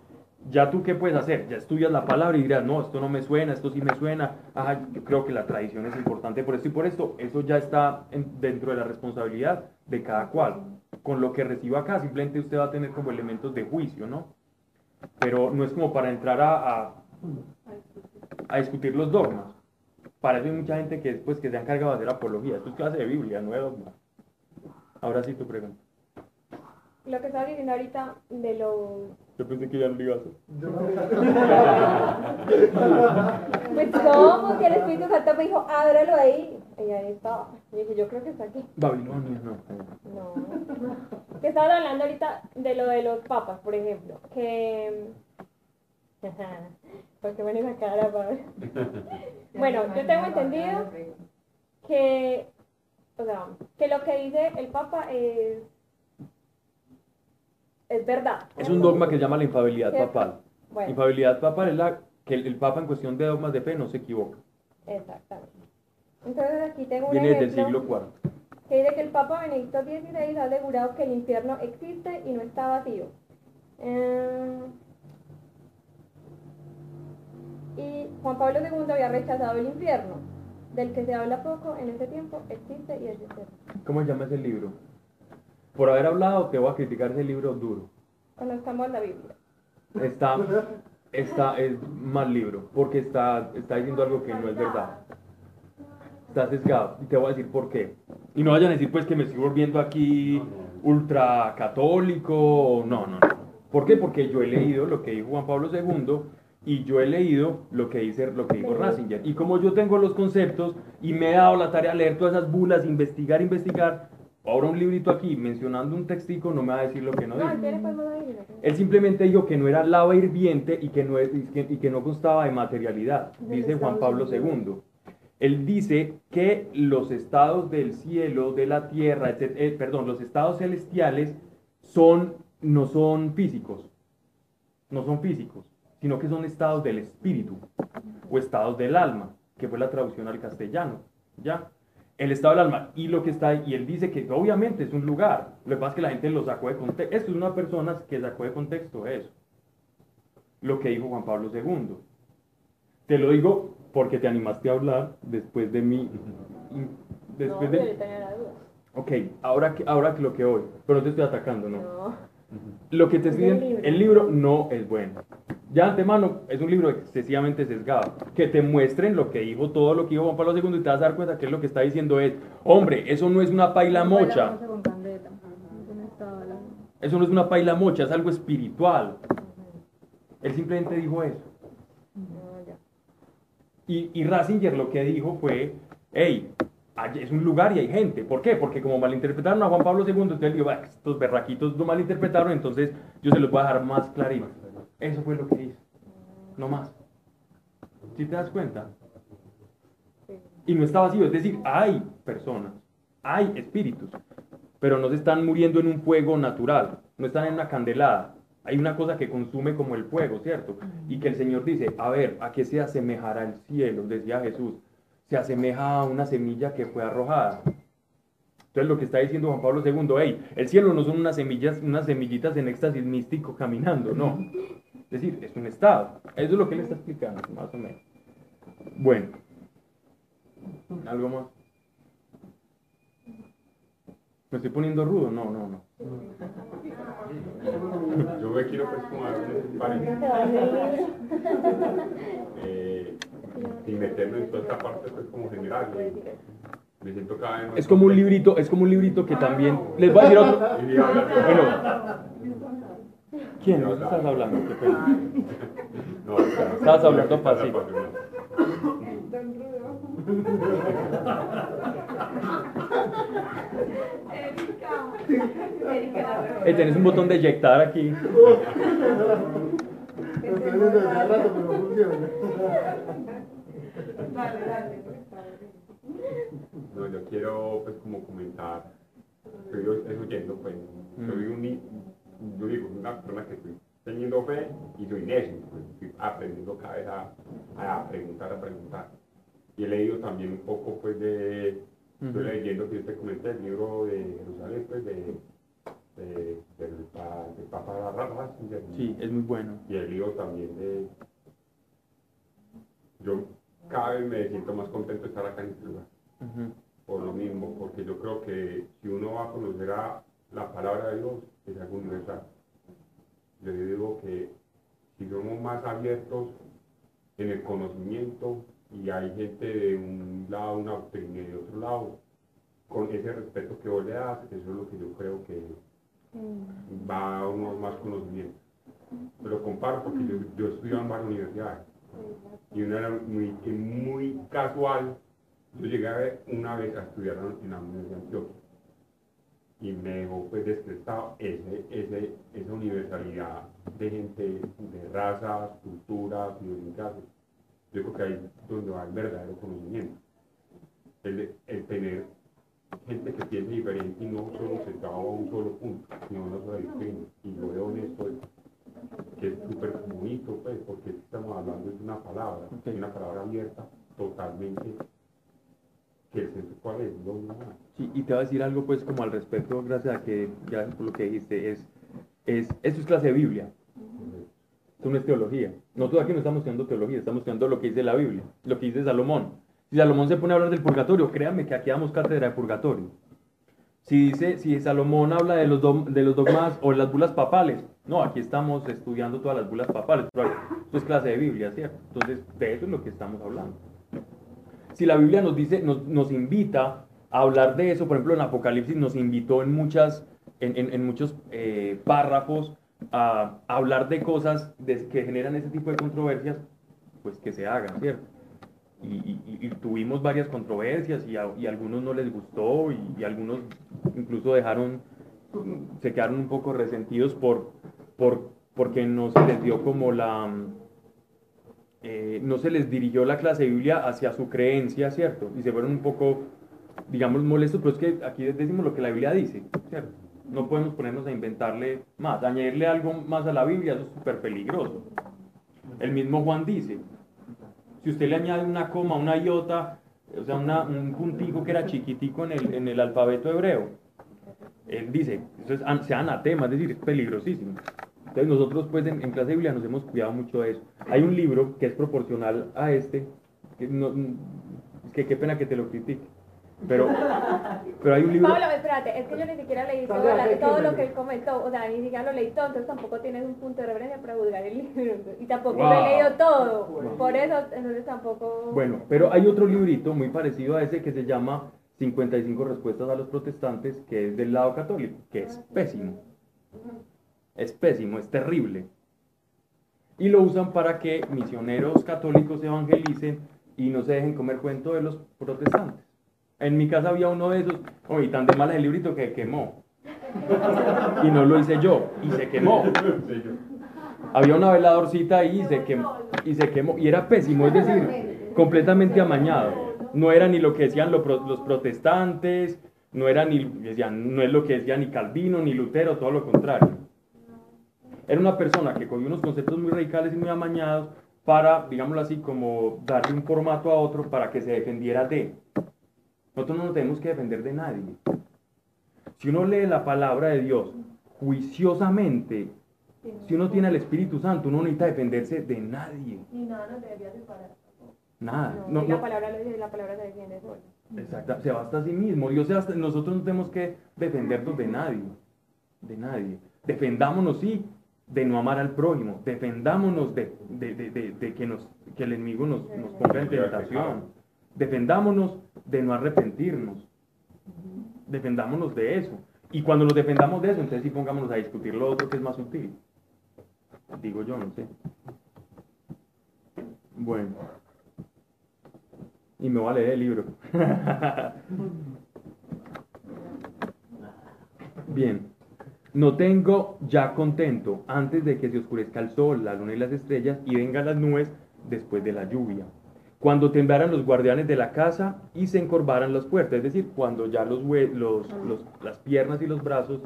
Ya tú qué puedes hacer, ya estudias la palabra y dirás, no, esto no me suena, esto sí me suena. Ajá, yo creo que la tradición es importante por esto y por esto. Eso ya está en- dentro de la responsabilidad de cada cual. Con lo que reciba acá, simplemente usted va a tener como elementos de juicio, ¿no? Pero no es como para entrar a, a, discutir los dogmas. Para eso hay mucha gente que después que se ha encargado de hacer apología. Esto es clase de Biblia, no de dogmas. Ahora sí tu pregunta. Lo que estaba diciendo ahorita de lo... Yo pensé que ya no lo iba a hacer. Pues como que el Espíritu Santo me dijo, ábrelo ahí. Y ahí estaba. Y dije, yo creo que está aquí. Babilonia, no. No. Que estaban hablando ahorita de lo de los papas, por ejemplo. Que... ¿Por qué pones esa cara, Pablo? Bueno, yo tengo entendido que... O sea, que lo que dice el papa es... Es verdad. Es un dogma que se llama la infabilidad ¿Cierto? papal. Bueno, Infabilidad papal es la que el, el papa en cuestión de dogmas de fe no se equivoca. exactamente. Entonces aquí tengo un Viene siglo IV. que dice que el Papa Benedicto XVI ha asegurado que el infierno existe y no está vacío. Eh, y Juan Pablo II había rechazado el infierno, del que se habla poco en ese tiempo, existe y es eterno. ¿Cómo se llama ese libro? Por haber hablado, te voy a criticar ese libro duro. Conozcamos la Biblia. Está, está, es mal libro, porque está, está diciendo algo que no es verdad. Está sesgado, y te voy a decir por qué. Y no vayan a decir pues que me estoy volviendo aquí ultra católico, no, no, no. ¿Por qué? Porque yo he leído lo que dijo Juan Pablo II y yo he leído lo que dice lo que dijo Ratzinger. Y como yo tengo los conceptos y me he dado la tarea de leer todas esas bulas, investigar, investigar, ahora un librito aquí mencionando un textico no me va a decir lo que no. ¿quiere pues Biblia? Él simplemente dijo que no era lava hirviente y que no, es- y que, y que no constaba de materialidad, dice Juan Pablo II. Él dice que los estados del cielo, de la tierra, etc- eh, perdón, los estados celestiales son, no son físicos, no son físicos, sino que son estados del espíritu o estados del alma, que fue la traducción al castellano, ¿ya? El estado del alma y lo que está ahí, y él dice que obviamente es un lugar, lo que pasa es que la gente lo sacó de contexto, esto es una persona que sacó de contexto eso, lo que dijo Juan Pablo II. Te lo digo porque te animaste a hablar después de mi... Después no, yo de... le tenía la duda. Ok, ahora que, ahora que lo que voy, pero no te estoy atacando, ¿no? No. Lo que te Es estoy el libro. no es bueno. Ya de antemano es un libro excesivamente sesgado. Que te muestren lo que dijo, todo lo que dijo Juan Pablo II y te vas a dar cuenta que lo que está diciendo es, hombre, eso no es una paila mocha, eso no es una paila mocha, es algo espiritual. Él simplemente dijo eso. Ya. Y, y Ratzinger lo que dijo fue, hey, es un lugar y hay gente. ¿Por qué? Porque como malinterpretaron a Juan Pablo II, entonces él dijo, "Ah, estos berraquitos lo malinterpretaron, entonces yo se los voy a dejar más clarito. Eso fue lo que hizo. No más. ¿Sí te das cuenta? Y no está vacío, es decir, hay personas, hay espíritus, pero no se están muriendo en un fuego natural, no están en una candelada. Hay una cosa que consume como el fuego, ¿cierto? Y que el Señor dice, a ver, ¿a qué se asemejará el cielo? Decía Jesús. Se asemeja a una semilla que fue arrojada. Entonces lo que está diciendo Juan Pablo II, hey, el cielo no son unas semillas, unas semillitas en éxtasis místico caminando, no. Es decir, es un estado. Eso es lo que él está explicando, más o menos. Bueno. ¿Algo más? ¿Me estoy poniendo rudo? No, no, no. Yo me quiero pues como a eh, sin meterme en toda esta parte pues como general. eh, Me siento cada vez más Es como un librito, es como un librito que también. Les voy a decir otro. Y Bueno. ¿Quién? ¿De qué estás hablando? Qué pena. No, Estabas hablando estás pasivo. apasionado. Erika. Erika. Eh, tenés un botón de eyectar aquí. Estoy viendo desde hace rato, pero no funciona. Dale, dale. No, yo quiero pues como comentar, estoy es oyendo pues, soy un, yo digo, una persona que estoy teniendo fe y soy necio, pues estoy aprendiendo cada vez a, a preguntar, a preguntar. Y he leído también un poco, pues, de, estoy leyendo, que yo te comenté, el libro de Jerusalén, pues, de, de- del, pa- del Papa Ratzinger. Sí, es muy bueno. Y el libro también de... Yo cada vez me siento más contento de estar acá en este lugar por lo mismo, porque yo creo que si uno va a conocer a la palabra de Dios, es algo universal. Yo digo que si somos más abiertos en el conocimiento y hay gente de un lado, una doctrina y de otro lado, con ese respeto que vos le das, eso es lo que yo creo que va a uno más conocimiento. Me lo comparo porque yo, yo estudiaba en varias universidades y una era muy, muy casual. Yo llegué a ver una vez a estudiar en la Universidad de Antioquia y me dejó pues descrestado ese, ese, esa universalidad de gente, de razas, culturas, idiosincrasias. Yo creo que ahí es donde va el verdadero conocimiento. El, el tener gente que piense diferente y no solo centrado a un solo punto, sino una sola doctrina. Y lo veo en esto, que es súper bonito, pues, porque estamos hablando de una palabra, Ok. una palabra abierta totalmente, que el centro cuál es, no, no. Sí, y te voy a decir algo pues como al respecto, gracias a que, gracias por lo que dijiste, es, es, esto es clase de Biblia, esto no es teología. Nosotros aquí no estamos estudiando teología, estamos estudiando lo que dice la Biblia, lo que dice Salomón. Si Salomón se pone a hablar del purgatorio, créanme que aquí damos cátedra de purgatorio. Si dice, si Salomón habla de los, de los dogmas o las bulas papales, no, aquí estamos estudiando todas las bulas papales, esto es clase de Biblia, ¿cierto? Entonces, de eso es lo que estamos hablando. Si la Biblia nos dice, nos, nos invita a hablar de eso, por ejemplo, en Apocalipsis nos invitó en muchas, en, en- muchos eh, párrafos a, hablar de cosas que generan ese tipo de controversias, pues que se hagan, ¿cierto? Y, y- tuvimos varias controversias y algunos no les gustó y, algunos incluso dejaron, se quedaron un poco resentidos por, por, porque no se les dio como la, eh, no se les dirigió la clase de Biblia hacia su creencia, ¿cierto? Y se fueron un poco, digamos, molestos, pero es que aquí decimos lo que la Biblia dice. No podemos ponernos a inventarle más, añadirle algo más a la Biblia, eso es súper peligroso. El mismo Juan dice, si usted le añade una coma, una iota, o sea, un puntico que era chiquitico en el, en el alfabeto hebreo, él dice, eso es, sea anatema, es decir, es peligrosísimo. Entonces nosotros pues en, clase de Biblia nos hemos cuidado mucho de eso. Hay un libro que es proporcional a este, es que qué pena que te lo critique, pero, pero hay un libro... Pablo, espérate, es que yo ni siquiera leí todo, Pablo, la- ¿qué todo lo que él comentó, o sea, ni siquiera lo leí todo, entonces tampoco tienes un punto de referencia para juzgar el libro, y tampoco lo he leído todo, por eso, entonces tampoco... Bueno, pero hay otro librito muy parecido a ese que se llama 55 respuestas a los protestantes, que es del lado católico, que es pésimo. Es pésimo, es terrible. Y lo usan para que misioneros católicos evangelicen y no se dejen comer cuento de los protestantes. En mi casa había uno de esos, oye, tan de mal es el librito que quemó. Y no lo hice yo, y se quemó. Había una veladorcita ahí y se quemó, y se quemó, y era pésimo, es decir, completamente amañado. No era ni lo que decían los protestantes, no era ni, decían, no es lo que decía ni Calvino ni Lutero, todo lo contrario. Era una persona que cogió unos conceptos muy radicales y muy amañados para, digámoslo así, como darle un formato a otro para que se defendiera de. Nosotros no nos tenemos que defender de nadie. Si uno lee la palabra de Dios juiciosamente, si uno tiene el Espíritu Santo, uno no necesita defenderse de nadie. Y nada nos debería separar. Nada. No, No, y la no- palabra la palabra se defiende sola. Exacto, se basta a sí mismo. Dios se basta- nosotros no tenemos que defendernos de nadie. De nadie. Defendámonos, sí, de no amar al prójimo. Defendámonos de, de- de- de- de que, nos, que el enemigo nos, nos ponga en tentación. Defendámonos de no arrepentirnos. Defendámonos de eso. Y cuando nos defendamos de eso, entonces sí pongámonos a discutir lo otro que es más sutil. Digo yo, no sé. Bueno. Y me voy a el libro. Bien. No tengo ya contento antes de que se oscurezca el sol, la luna y las estrellas y vengan las nubes después de la lluvia. Cuando temblaran los guardianes de la casa y se encorvaran las puertas, es decir, cuando ya los, los- las piernas y los brazos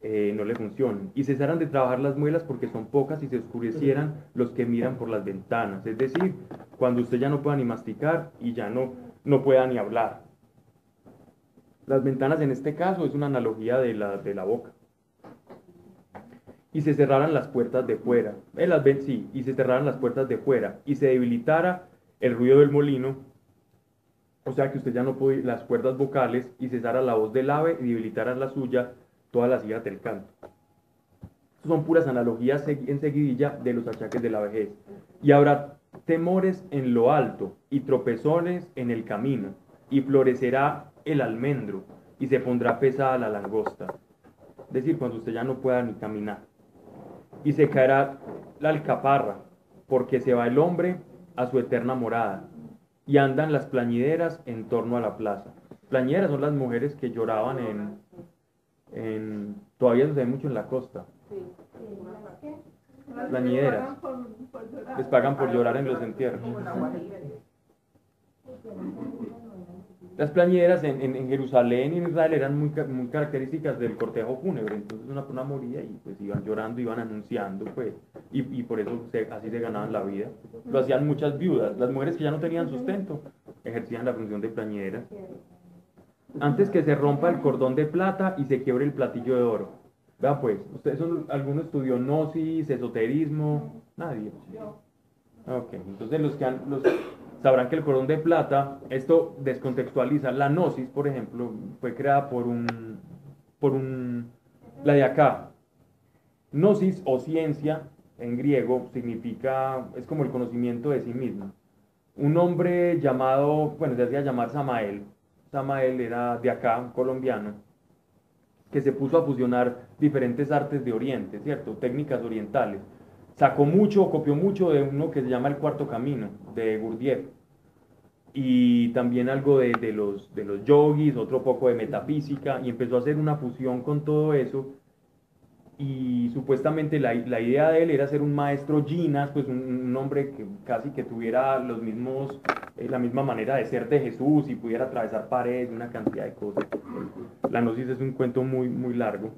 eh, no le funcionen. Y cesaran de trabajar las muelas porque son pocas y se oscurecieran los que miran por las ventanas. Es decir, cuando usted ya no pueda ni masticar y ya no, no pueda ni hablar. Las ventanas en este caso es una analogía de la, de la boca. Y se cerraran las puertas de fuera. Eh, las sí, y se cerraran las puertas de fuera. Y se debilitara el ruido del molino. O sea que usted ya no puede las cuerdas vocales y cesara la voz del ave y debilitara la suya todas las hijas del canto. son puras analogías en seguidilla de los achaques de la vejez. Y habrá temores en lo alto y tropezones en el camino, y florecerá el almendro y se pondrá pesada la langosta. Es decir, cuando usted ya no pueda ni caminar. Y se caerá la alcaparra, porque se va el hombre a su eterna morada. Y andan las plañideras en torno a la plaza. Plañideras son las mujeres que lloraban en, en todavía se ve mucho en la costa. Plañideras. Les pagan por llorar en los entierros. Las plañideras en, en, Jerusalén y en Israel eran muy, muy características del cortejo fúnebre, entonces una persona moría y pues iban llorando, iban anunciando, pues, y, y por eso así se ganaban la vida. Lo hacían muchas viudas, las mujeres que ya no tenían sustento ejercían la función de plañideras. Antes que se rompa el cordón de plata y se quiebre el platillo de oro. Vea pues, ¿ustedes son, ¿alguno estudió esoterismo? Nadie. Ok, entonces los que han, los, sabrán que el cordón de plata, esto descontextualiza. La gnosis, por ejemplo, fue creada por un, por un, la de acá. Gnosis o ciencia en griego significa, es como el conocimiento de sí mismo. Un hombre llamado, bueno, se hacía llamar Samael. Samael era de acá, colombiano, que se puso a fusionar diferentes artes de Oriente, ¿cierto? Técnicas orientales sacó mucho, copió mucho de uno que se llama El Cuarto Camino, de Gurdjieff. Y también algo de, de, los, de los yogis, otro poco de metafísica, y empezó a hacer una fusión con todo eso. Y supuestamente la, la idea de él era ser un maestro Ginas, pues un, hombre que casi que tuviera los mismos, eh, la misma manera de ser de Jesús y pudiera atravesar paredes, una cantidad de cosas. La gnosis es un cuento muy, muy largo.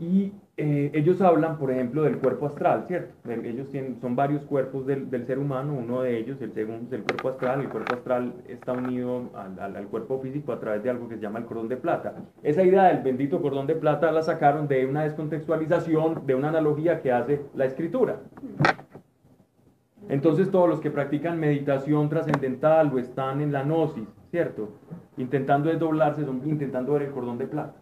Y eh, ellos hablan, por ejemplo, del cuerpo astral, ¿cierto? Ellos tienen, son varios cuerpos del, del, ser humano, uno de ellos, el segundo, es el cuerpo astral. El cuerpo astral está unido al, al, al, cuerpo físico a través de algo que se llama el cordón de plata. Esa idea del bendito cordón de plata la sacaron de una descontextualización, de una analogía que hace la escritura. Entonces todos los que practican meditación trascendental o están en la gnosis, ¿cierto? Intentando desdoblarse, son intentando ver el cordón de plata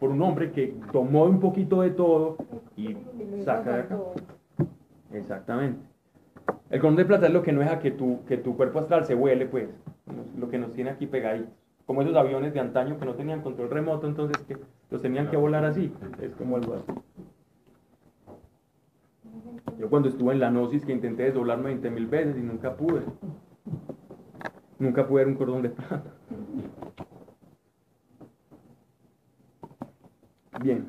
por un hombre que tomó un poquito de todo y saca de acá. Exactamente. El cordón de plata es lo que no deja que tu, que tu cuerpo astral se vuele, pues, lo que nos tiene aquí pegaditos. Como esos aviones de antaño que no tenían control remoto, entonces que los tenían que volar así. Es como algo así. Yo cuando estuve en la gnosis que intenté desdoblarme 20 mil veces y nunca pude. Nunca pude ver un cordón de plata. Bien.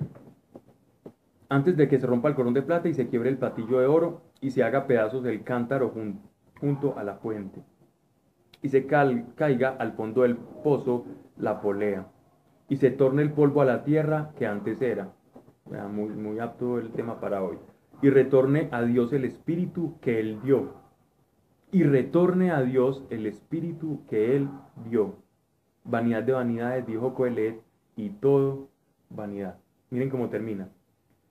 Antes de que se rompa el cordón de plata y se quiebre el platillo de oro y se haga pedazos del cántaro junto a la fuente y se caiga al fondo del pozo la polea y se torne el polvo a la tierra que antes era. Muy, muy apto el tema para hoy. Y retorne a Dios el espíritu que Él dio. Y retorne a Dios el espíritu que Él dio. Vanidad de vanidades, dijo Coelet, y todo vanidad. Miren cómo termina.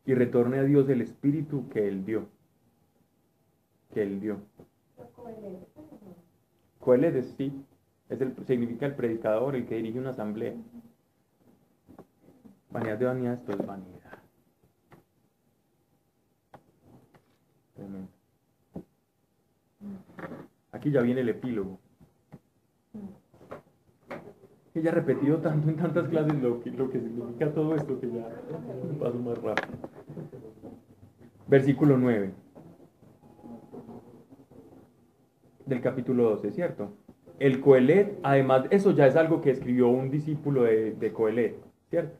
Y retorne a Dios el espíritu que Él dio. Que Él dio. Coelet es sí, es el, significa el predicador, el que dirige una asamblea. Vanidad de vanidad, esto es vanidad. Aquí ya viene el epílogo que ya repetido tanto en tantas clases lo que, lo que significa todo esto que ya paso más rápido. Versículo 9 del capítulo 12, ¿cierto? El Coelet, además, eso ya es algo que escribió un discípulo de, de Coelet, ¿cierto?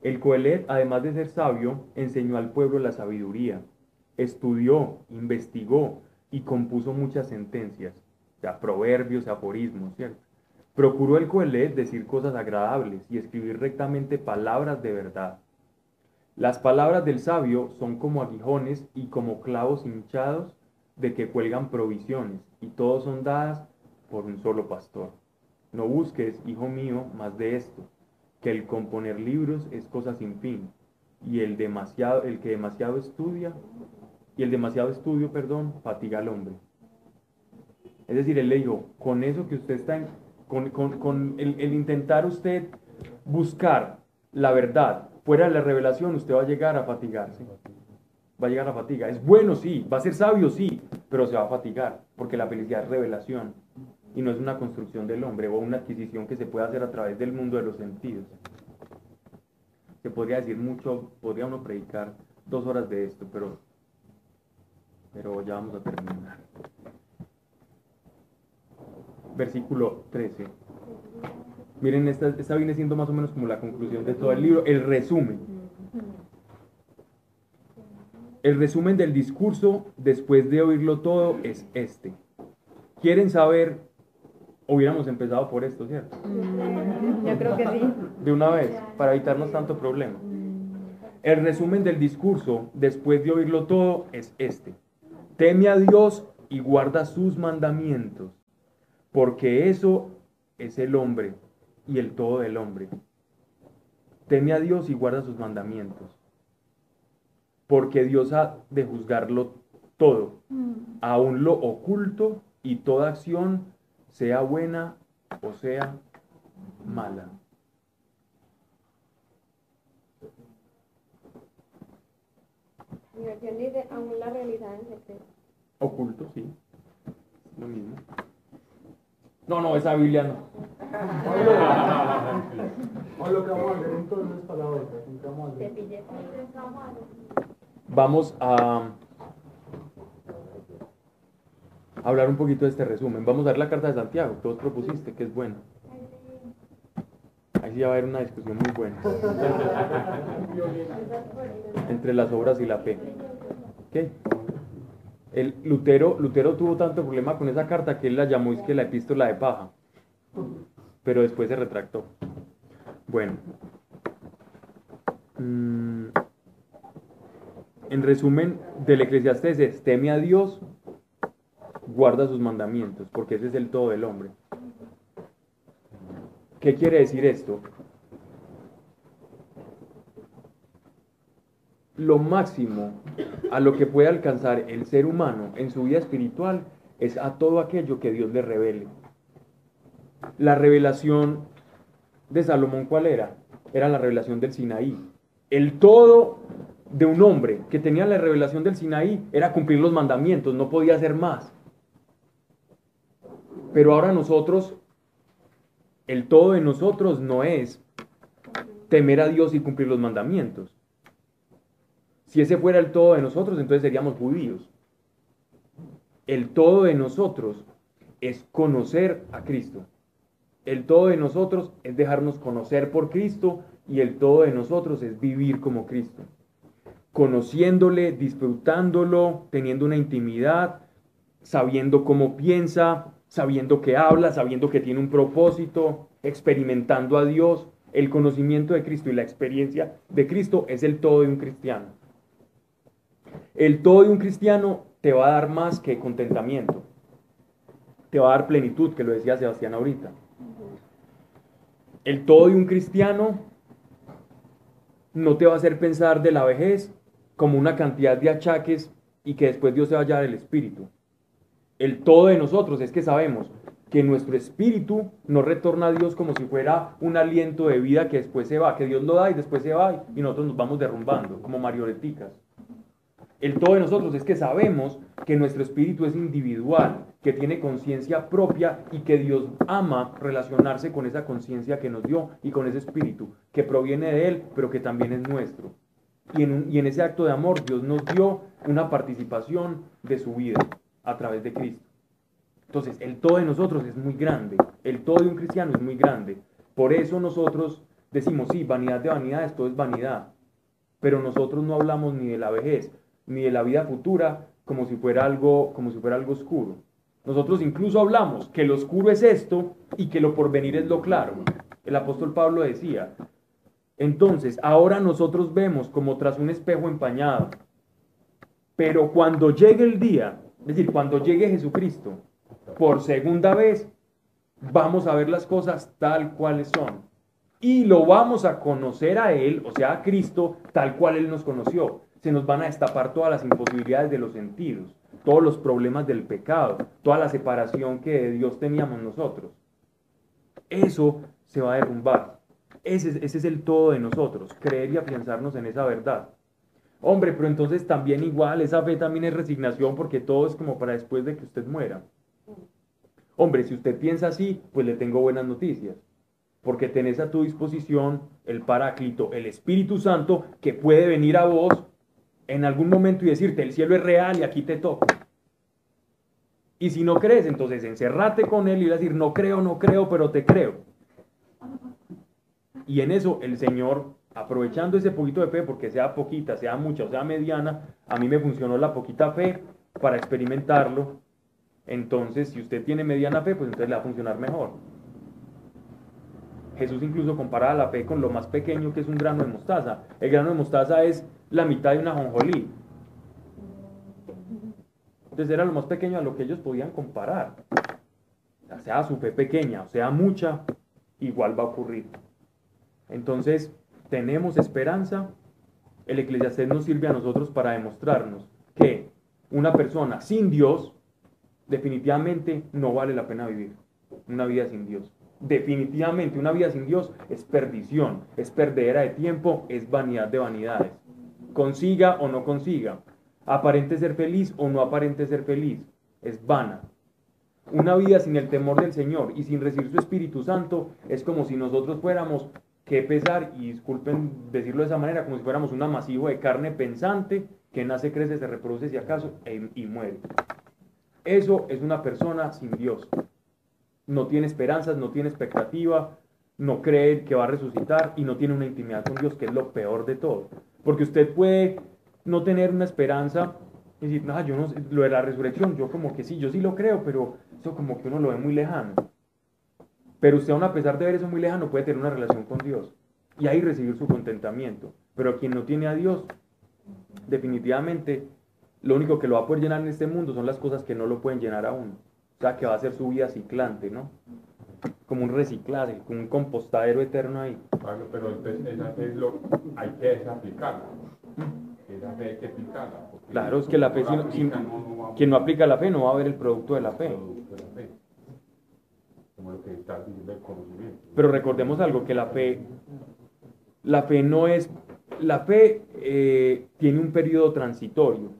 El Coelet, además de ser sabio, enseñó al pueblo la sabiduría, estudió, investigó y compuso muchas sentencias, o sea, proverbios, aforismos, ¿cierto? Procuró el Coelet decir cosas agradables y escribir rectamente palabras de verdad. Las palabras del sabio son como aguijones y como clavos hinchados de que cuelgan provisiones, y todos son dadas por un solo pastor. No busques, hijo mío, más de esto, que el componer libros es cosa sin fin, y el demasiado, el que demasiado estudia, y el demasiado estudio, perdón, fatiga al hombre. Es decir, él le con eso que usted está, con, con, con el, intentar usted buscar la verdad fuera de la revelación, usted va a llegar a fatigarse. Va a llegar a fatiga. Es bueno, sí, va a ser sabio, sí, pero se va a fatigar, porque la felicidad es revelación y no es una construcción del hombre o una adquisición que se puede hacer a través del mundo de los sentidos. Se podría decir mucho, podría uno predicar dos horas de esto, pero, pero ya vamos a terminar. Versículo 13. Miren, esta, esta viene siendo más o menos como la conclusión de todo el libro, el resumen. El resumen del discurso, después de oírlo todo, es este. ¿Quieren saber? Hubiéramos empezado por esto, ¿cierto? Yo creo que sí. De una vez, para evitarnos tanto problema. El resumen del discurso, después de oírlo todo, es este. Teme a Dios y guarda sus mandamientos, porque eso es el hombre y el todo del hombre. Teme a Dios y guarda sus mandamientos, porque Dios ha de juzgarlo todo, aun lo oculto y toda acción, sea buena o sea mala. Mi versión dice, aún la realidad en secreto. Oculto, sí. Lo mismo. No, no, esa Biblia no. Vamos a hablar un poquito de este resumen. Vamos a ver la carta de Santiago, que vos propusiste, que es buena. Ahí sí va a haber una discusión muy buena. Entre las obras y la fe. ¿Qué? El Lutero, Lutero tuvo tanto problema con esa carta que él la llamó es que la epístola de paja. Pero después se retractó. Bueno. Mm, en resumen, del Eclesiastés es, teme a Dios, guarda sus mandamientos, porque ese es el todo del hombre. ¿Qué quiere decir esto? Lo máximo a lo que puede alcanzar el ser humano en su vida espiritual es a todo aquello que Dios le revele. La revelación de Salomón, ¿cuál era? Era la revelación del Sinaí. El todo de un hombre que tenía la revelación del Sinaí era cumplir los mandamientos, no podía hacer más. Pero ahora nosotros, el todo de nosotros no es temer a Dios y cumplir los mandamientos. Si ese fuera el todo de nosotros, entonces seríamos judíos. El todo de nosotros es conocer a Cristo. El todo de nosotros es dejarnos conocer por Cristo y el todo de nosotros es vivir como Cristo. Conociéndole, disfrutándolo, teniendo una intimidad, sabiendo cómo piensa, sabiendo que habla, sabiendo que tiene un propósito, experimentando a Dios. El conocimiento de Cristo y la experiencia de Cristo es el todo de un cristiano. El todo de un cristiano te va a dar más que contentamiento. Te va a dar plenitud, que lo decía Sebastián ahorita. El todo de un cristiano no te va a hacer pensar de la vejez como una cantidad de achaques y que después Dios se vaya a dar el espíritu. El todo de nosotros es que sabemos que nuestro espíritu no retorna a Dios como si fuera un aliento de vida que después se va, que Dios lo da y después se va y nosotros nos vamos derrumbando como marioneticas. El todo de nosotros es que sabemos que nuestro espíritu es individual, que tiene conciencia propia y que Dios ama relacionarse con esa conciencia que nos dio y con ese espíritu que proviene de Él, pero que también es nuestro. Y en, ese acto de amor Dios nos dio una participación de su vida a través de Cristo. Entonces, el todo de nosotros es muy grande, el todo de un cristiano es muy grande. Por eso nosotros decimos, sí, vanidad de vanidades, todo es vanidad. Pero nosotros no hablamos ni de la vejez, ni de la vida futura como si fuera algo, como si fuera algo oscuro. Nosotros incluso hablamos que lo oscuro es esto y que lo porvenir es lo claro. El apóstol Pablo decía, entonces ahora nosotros vemos como tras un espejo empañado, pero cuando llegue el día, es decir, cuando llegue Jesucristo, por segunda vez, vamos a ver las cosas tal cuales son. Y lo vamos a conocer a Él, o sea, a Cristo, tal cual Él nos conoció. Se nos van a destapar todas las imposibilidades de los sentidos todos los problemas del pecado, toda la separación que de Dios teníamos nosotros. Eso se va a derrumbar. Ese, es el todo de nosotros, creer y afianzarnos en esa verdad. Hombre, pero entonces también igual, esa fe también es resignación porque todo es como para después de que usted muera. Hombre, si usted piensa así, pues le tengo buenas noticias. Porque tenés a tu disposición el Paráclito, el Espíritu Santo, que puede venir a vos en algún momento y decirte, el cielo es real y aquí te toco. Y si no crees, entonces encerrate con él y decir, no creo, no creo, pero te creo. Y en eso el Señor, aprovechando ese poquito de fe, porque sea poquita, sea mucha o sea mediana, a mí me funcionó la poquita fe para experimentarlo. Entonces, si usted tiene mediana fe, pues entonces le va a funcionar mejor. Jesús incluso compara la fe con lo más pequeño que es un grano de mostaza. El grano de mostaza es la mitad de una jonjolí. Entonces era lo más pequeño a lo que ellos podían comparar. Sea, su fe pequeña, o sea, mucha, igual va a ocurrir. Entonces, tenemos esperanza. El eclesiastés nos sirve a nosotros para demostrarnos que una persona sin Dios definitivamente no vale la pena vivir una vida sin Dios. Definitivamente una vida sin Dios es perdición, es perdedera de tiempo, es vanidad de vanidades consiga o no consiga, aparente ser feliz o no aparente ser feliz, es vana. Una vida sin el temor del Señor y sin recibir su Espíritu Santo es como si nosotros fuéramos, que pesar, y disculpen decirlo de esa manera, como si fuéramos un amasivo de carne pensante que nace, crece, se reproduce si acaso y muere. Eso es una persona sin Dios. No tiene esperanzas, no tiene expectativa, no cree que va a resucitar y no tiene una intimidad con Dios, que es lo peor de todo. Porque usted puede no tener una esperanza y decir, no, yo no sé, lo de la resurrección, yo como que sí, yo sí lo creo, pero eso como que uno lo ve muy lejano. Pero usted aún a pesar de ver eso muy lejano puede tener una relación con Dios y ahí recibir su contentamiento. Pero quien no tiene a Dios, definitivamente lo único que lo va a poder llenar en este mundo son las cosas que no lo pueden llenar aún. O sea, que va a ser su vida ciclante, ¿no? Como un reciclaje, como un compostadero eterno ahí. Bueno, pero entonces esa fe es lo, hay que aplicarla. Esa fe hay que aplicarla. Claro, es que la fe, si, quien no aplica la fe no va a ver el producto de la fe. Como lo que está diciendo el conocimiento. Pero recordemos algo, que la fe, la fe no es, la fe eh, tiene un periodo transitorio.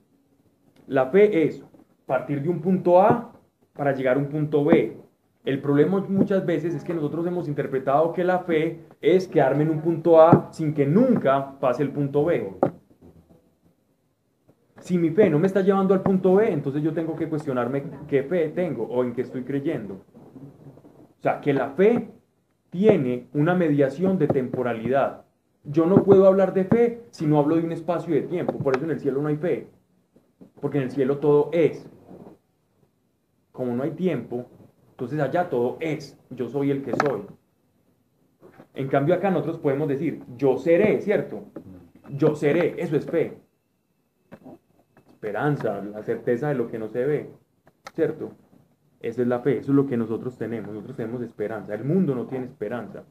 La fe es partir de un punto A para llegar a un punto B. El problema muchas veces es que nosotros hemos interpretado que la fe es quedarme en un punto A sin que nunca pase el punto B. Si mi fe no me está llevando al punto B, entonces yo tengo que cuestionarme qué fe tengo o en qué estoy creyendo. O sea, que la fe tiene una mediación de temporalidad. Yo no puedo hablar de fe si no hablo de un espacio de tiempo. Por eso en el cielo no hay fe. Porque en el cielo todo es. Como no hay tiempo, entonces allá todo es, yo soy el que soy. En cambio acá nosotros podemos decir, yo seré, ¿cierto? Yo seré, eso es fe. Esperanza, la certeza de lo que no se ve, ¿cierto? Esa es la fe, eso es lo que nosotros tenemos, nosotros tenemos esperanza, el mundo no tiene esperanza.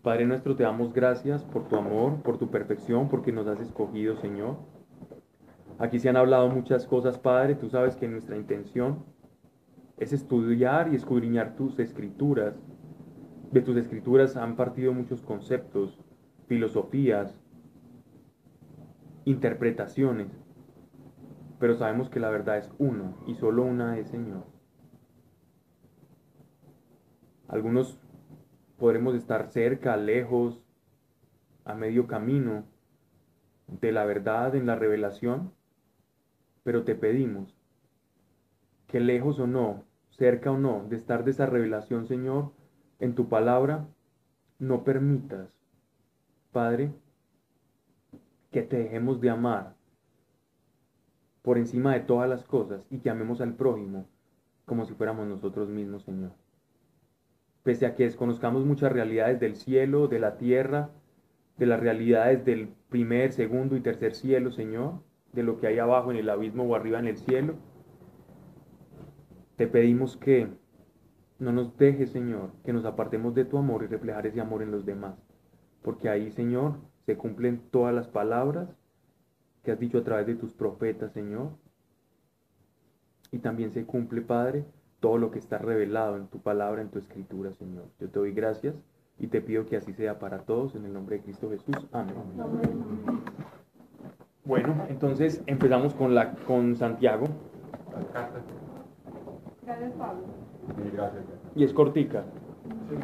Padre nuestro, te damos gracias por tu amor, por tu perfección, porque nos has escogido, Señor. Aquí se han hablado muchas cosas, Padre, tú sabes que nuestra intención es estudiar y escudriñar tus escrituras. De tus escrituras han partido muchos conceptos, filosofías, interpretaciones, pero sabemos que la verdad es uno y solo una es Señor. Algunos podremos estar cerca, lejos, a medio camino de la verdad en la revelación, pero te pedimos que lejos o no, cerca o no, de estar de esa revelación, Señor, en tu palabra, no permitas, Padre, que te dejemos de amar, por encima de todas las cosas y que amemos al prójimo como si fuéramos nosotros mismos, Señor. Pese a que desconozcamos muchas realidades del cielo, de la tierra, de las realidades del primer, segundo y tercer cielo, Señor, de lo que hay abajo en el abismo o arriba en el cielo, te pedimos que no nos dejes, Señor, que nos apartemos de tu amor y reflejar ese amor en los demás. Porque ahí, Señor, se cumplen todas las palabras que has dicho a través de tus profetas, Señor. Y también se cumple, Padre, todo lo que está revelado en tu palabra, en tu escritura, Señor. Yo te doy gracias y te pido que así sea para todos, en el nombre de Cristo Jesús. Amén. Bueno, entonces empezamos con, la, con Santiago. Gracias, Pablo. Sí, gracias. Y es cortica. Sí.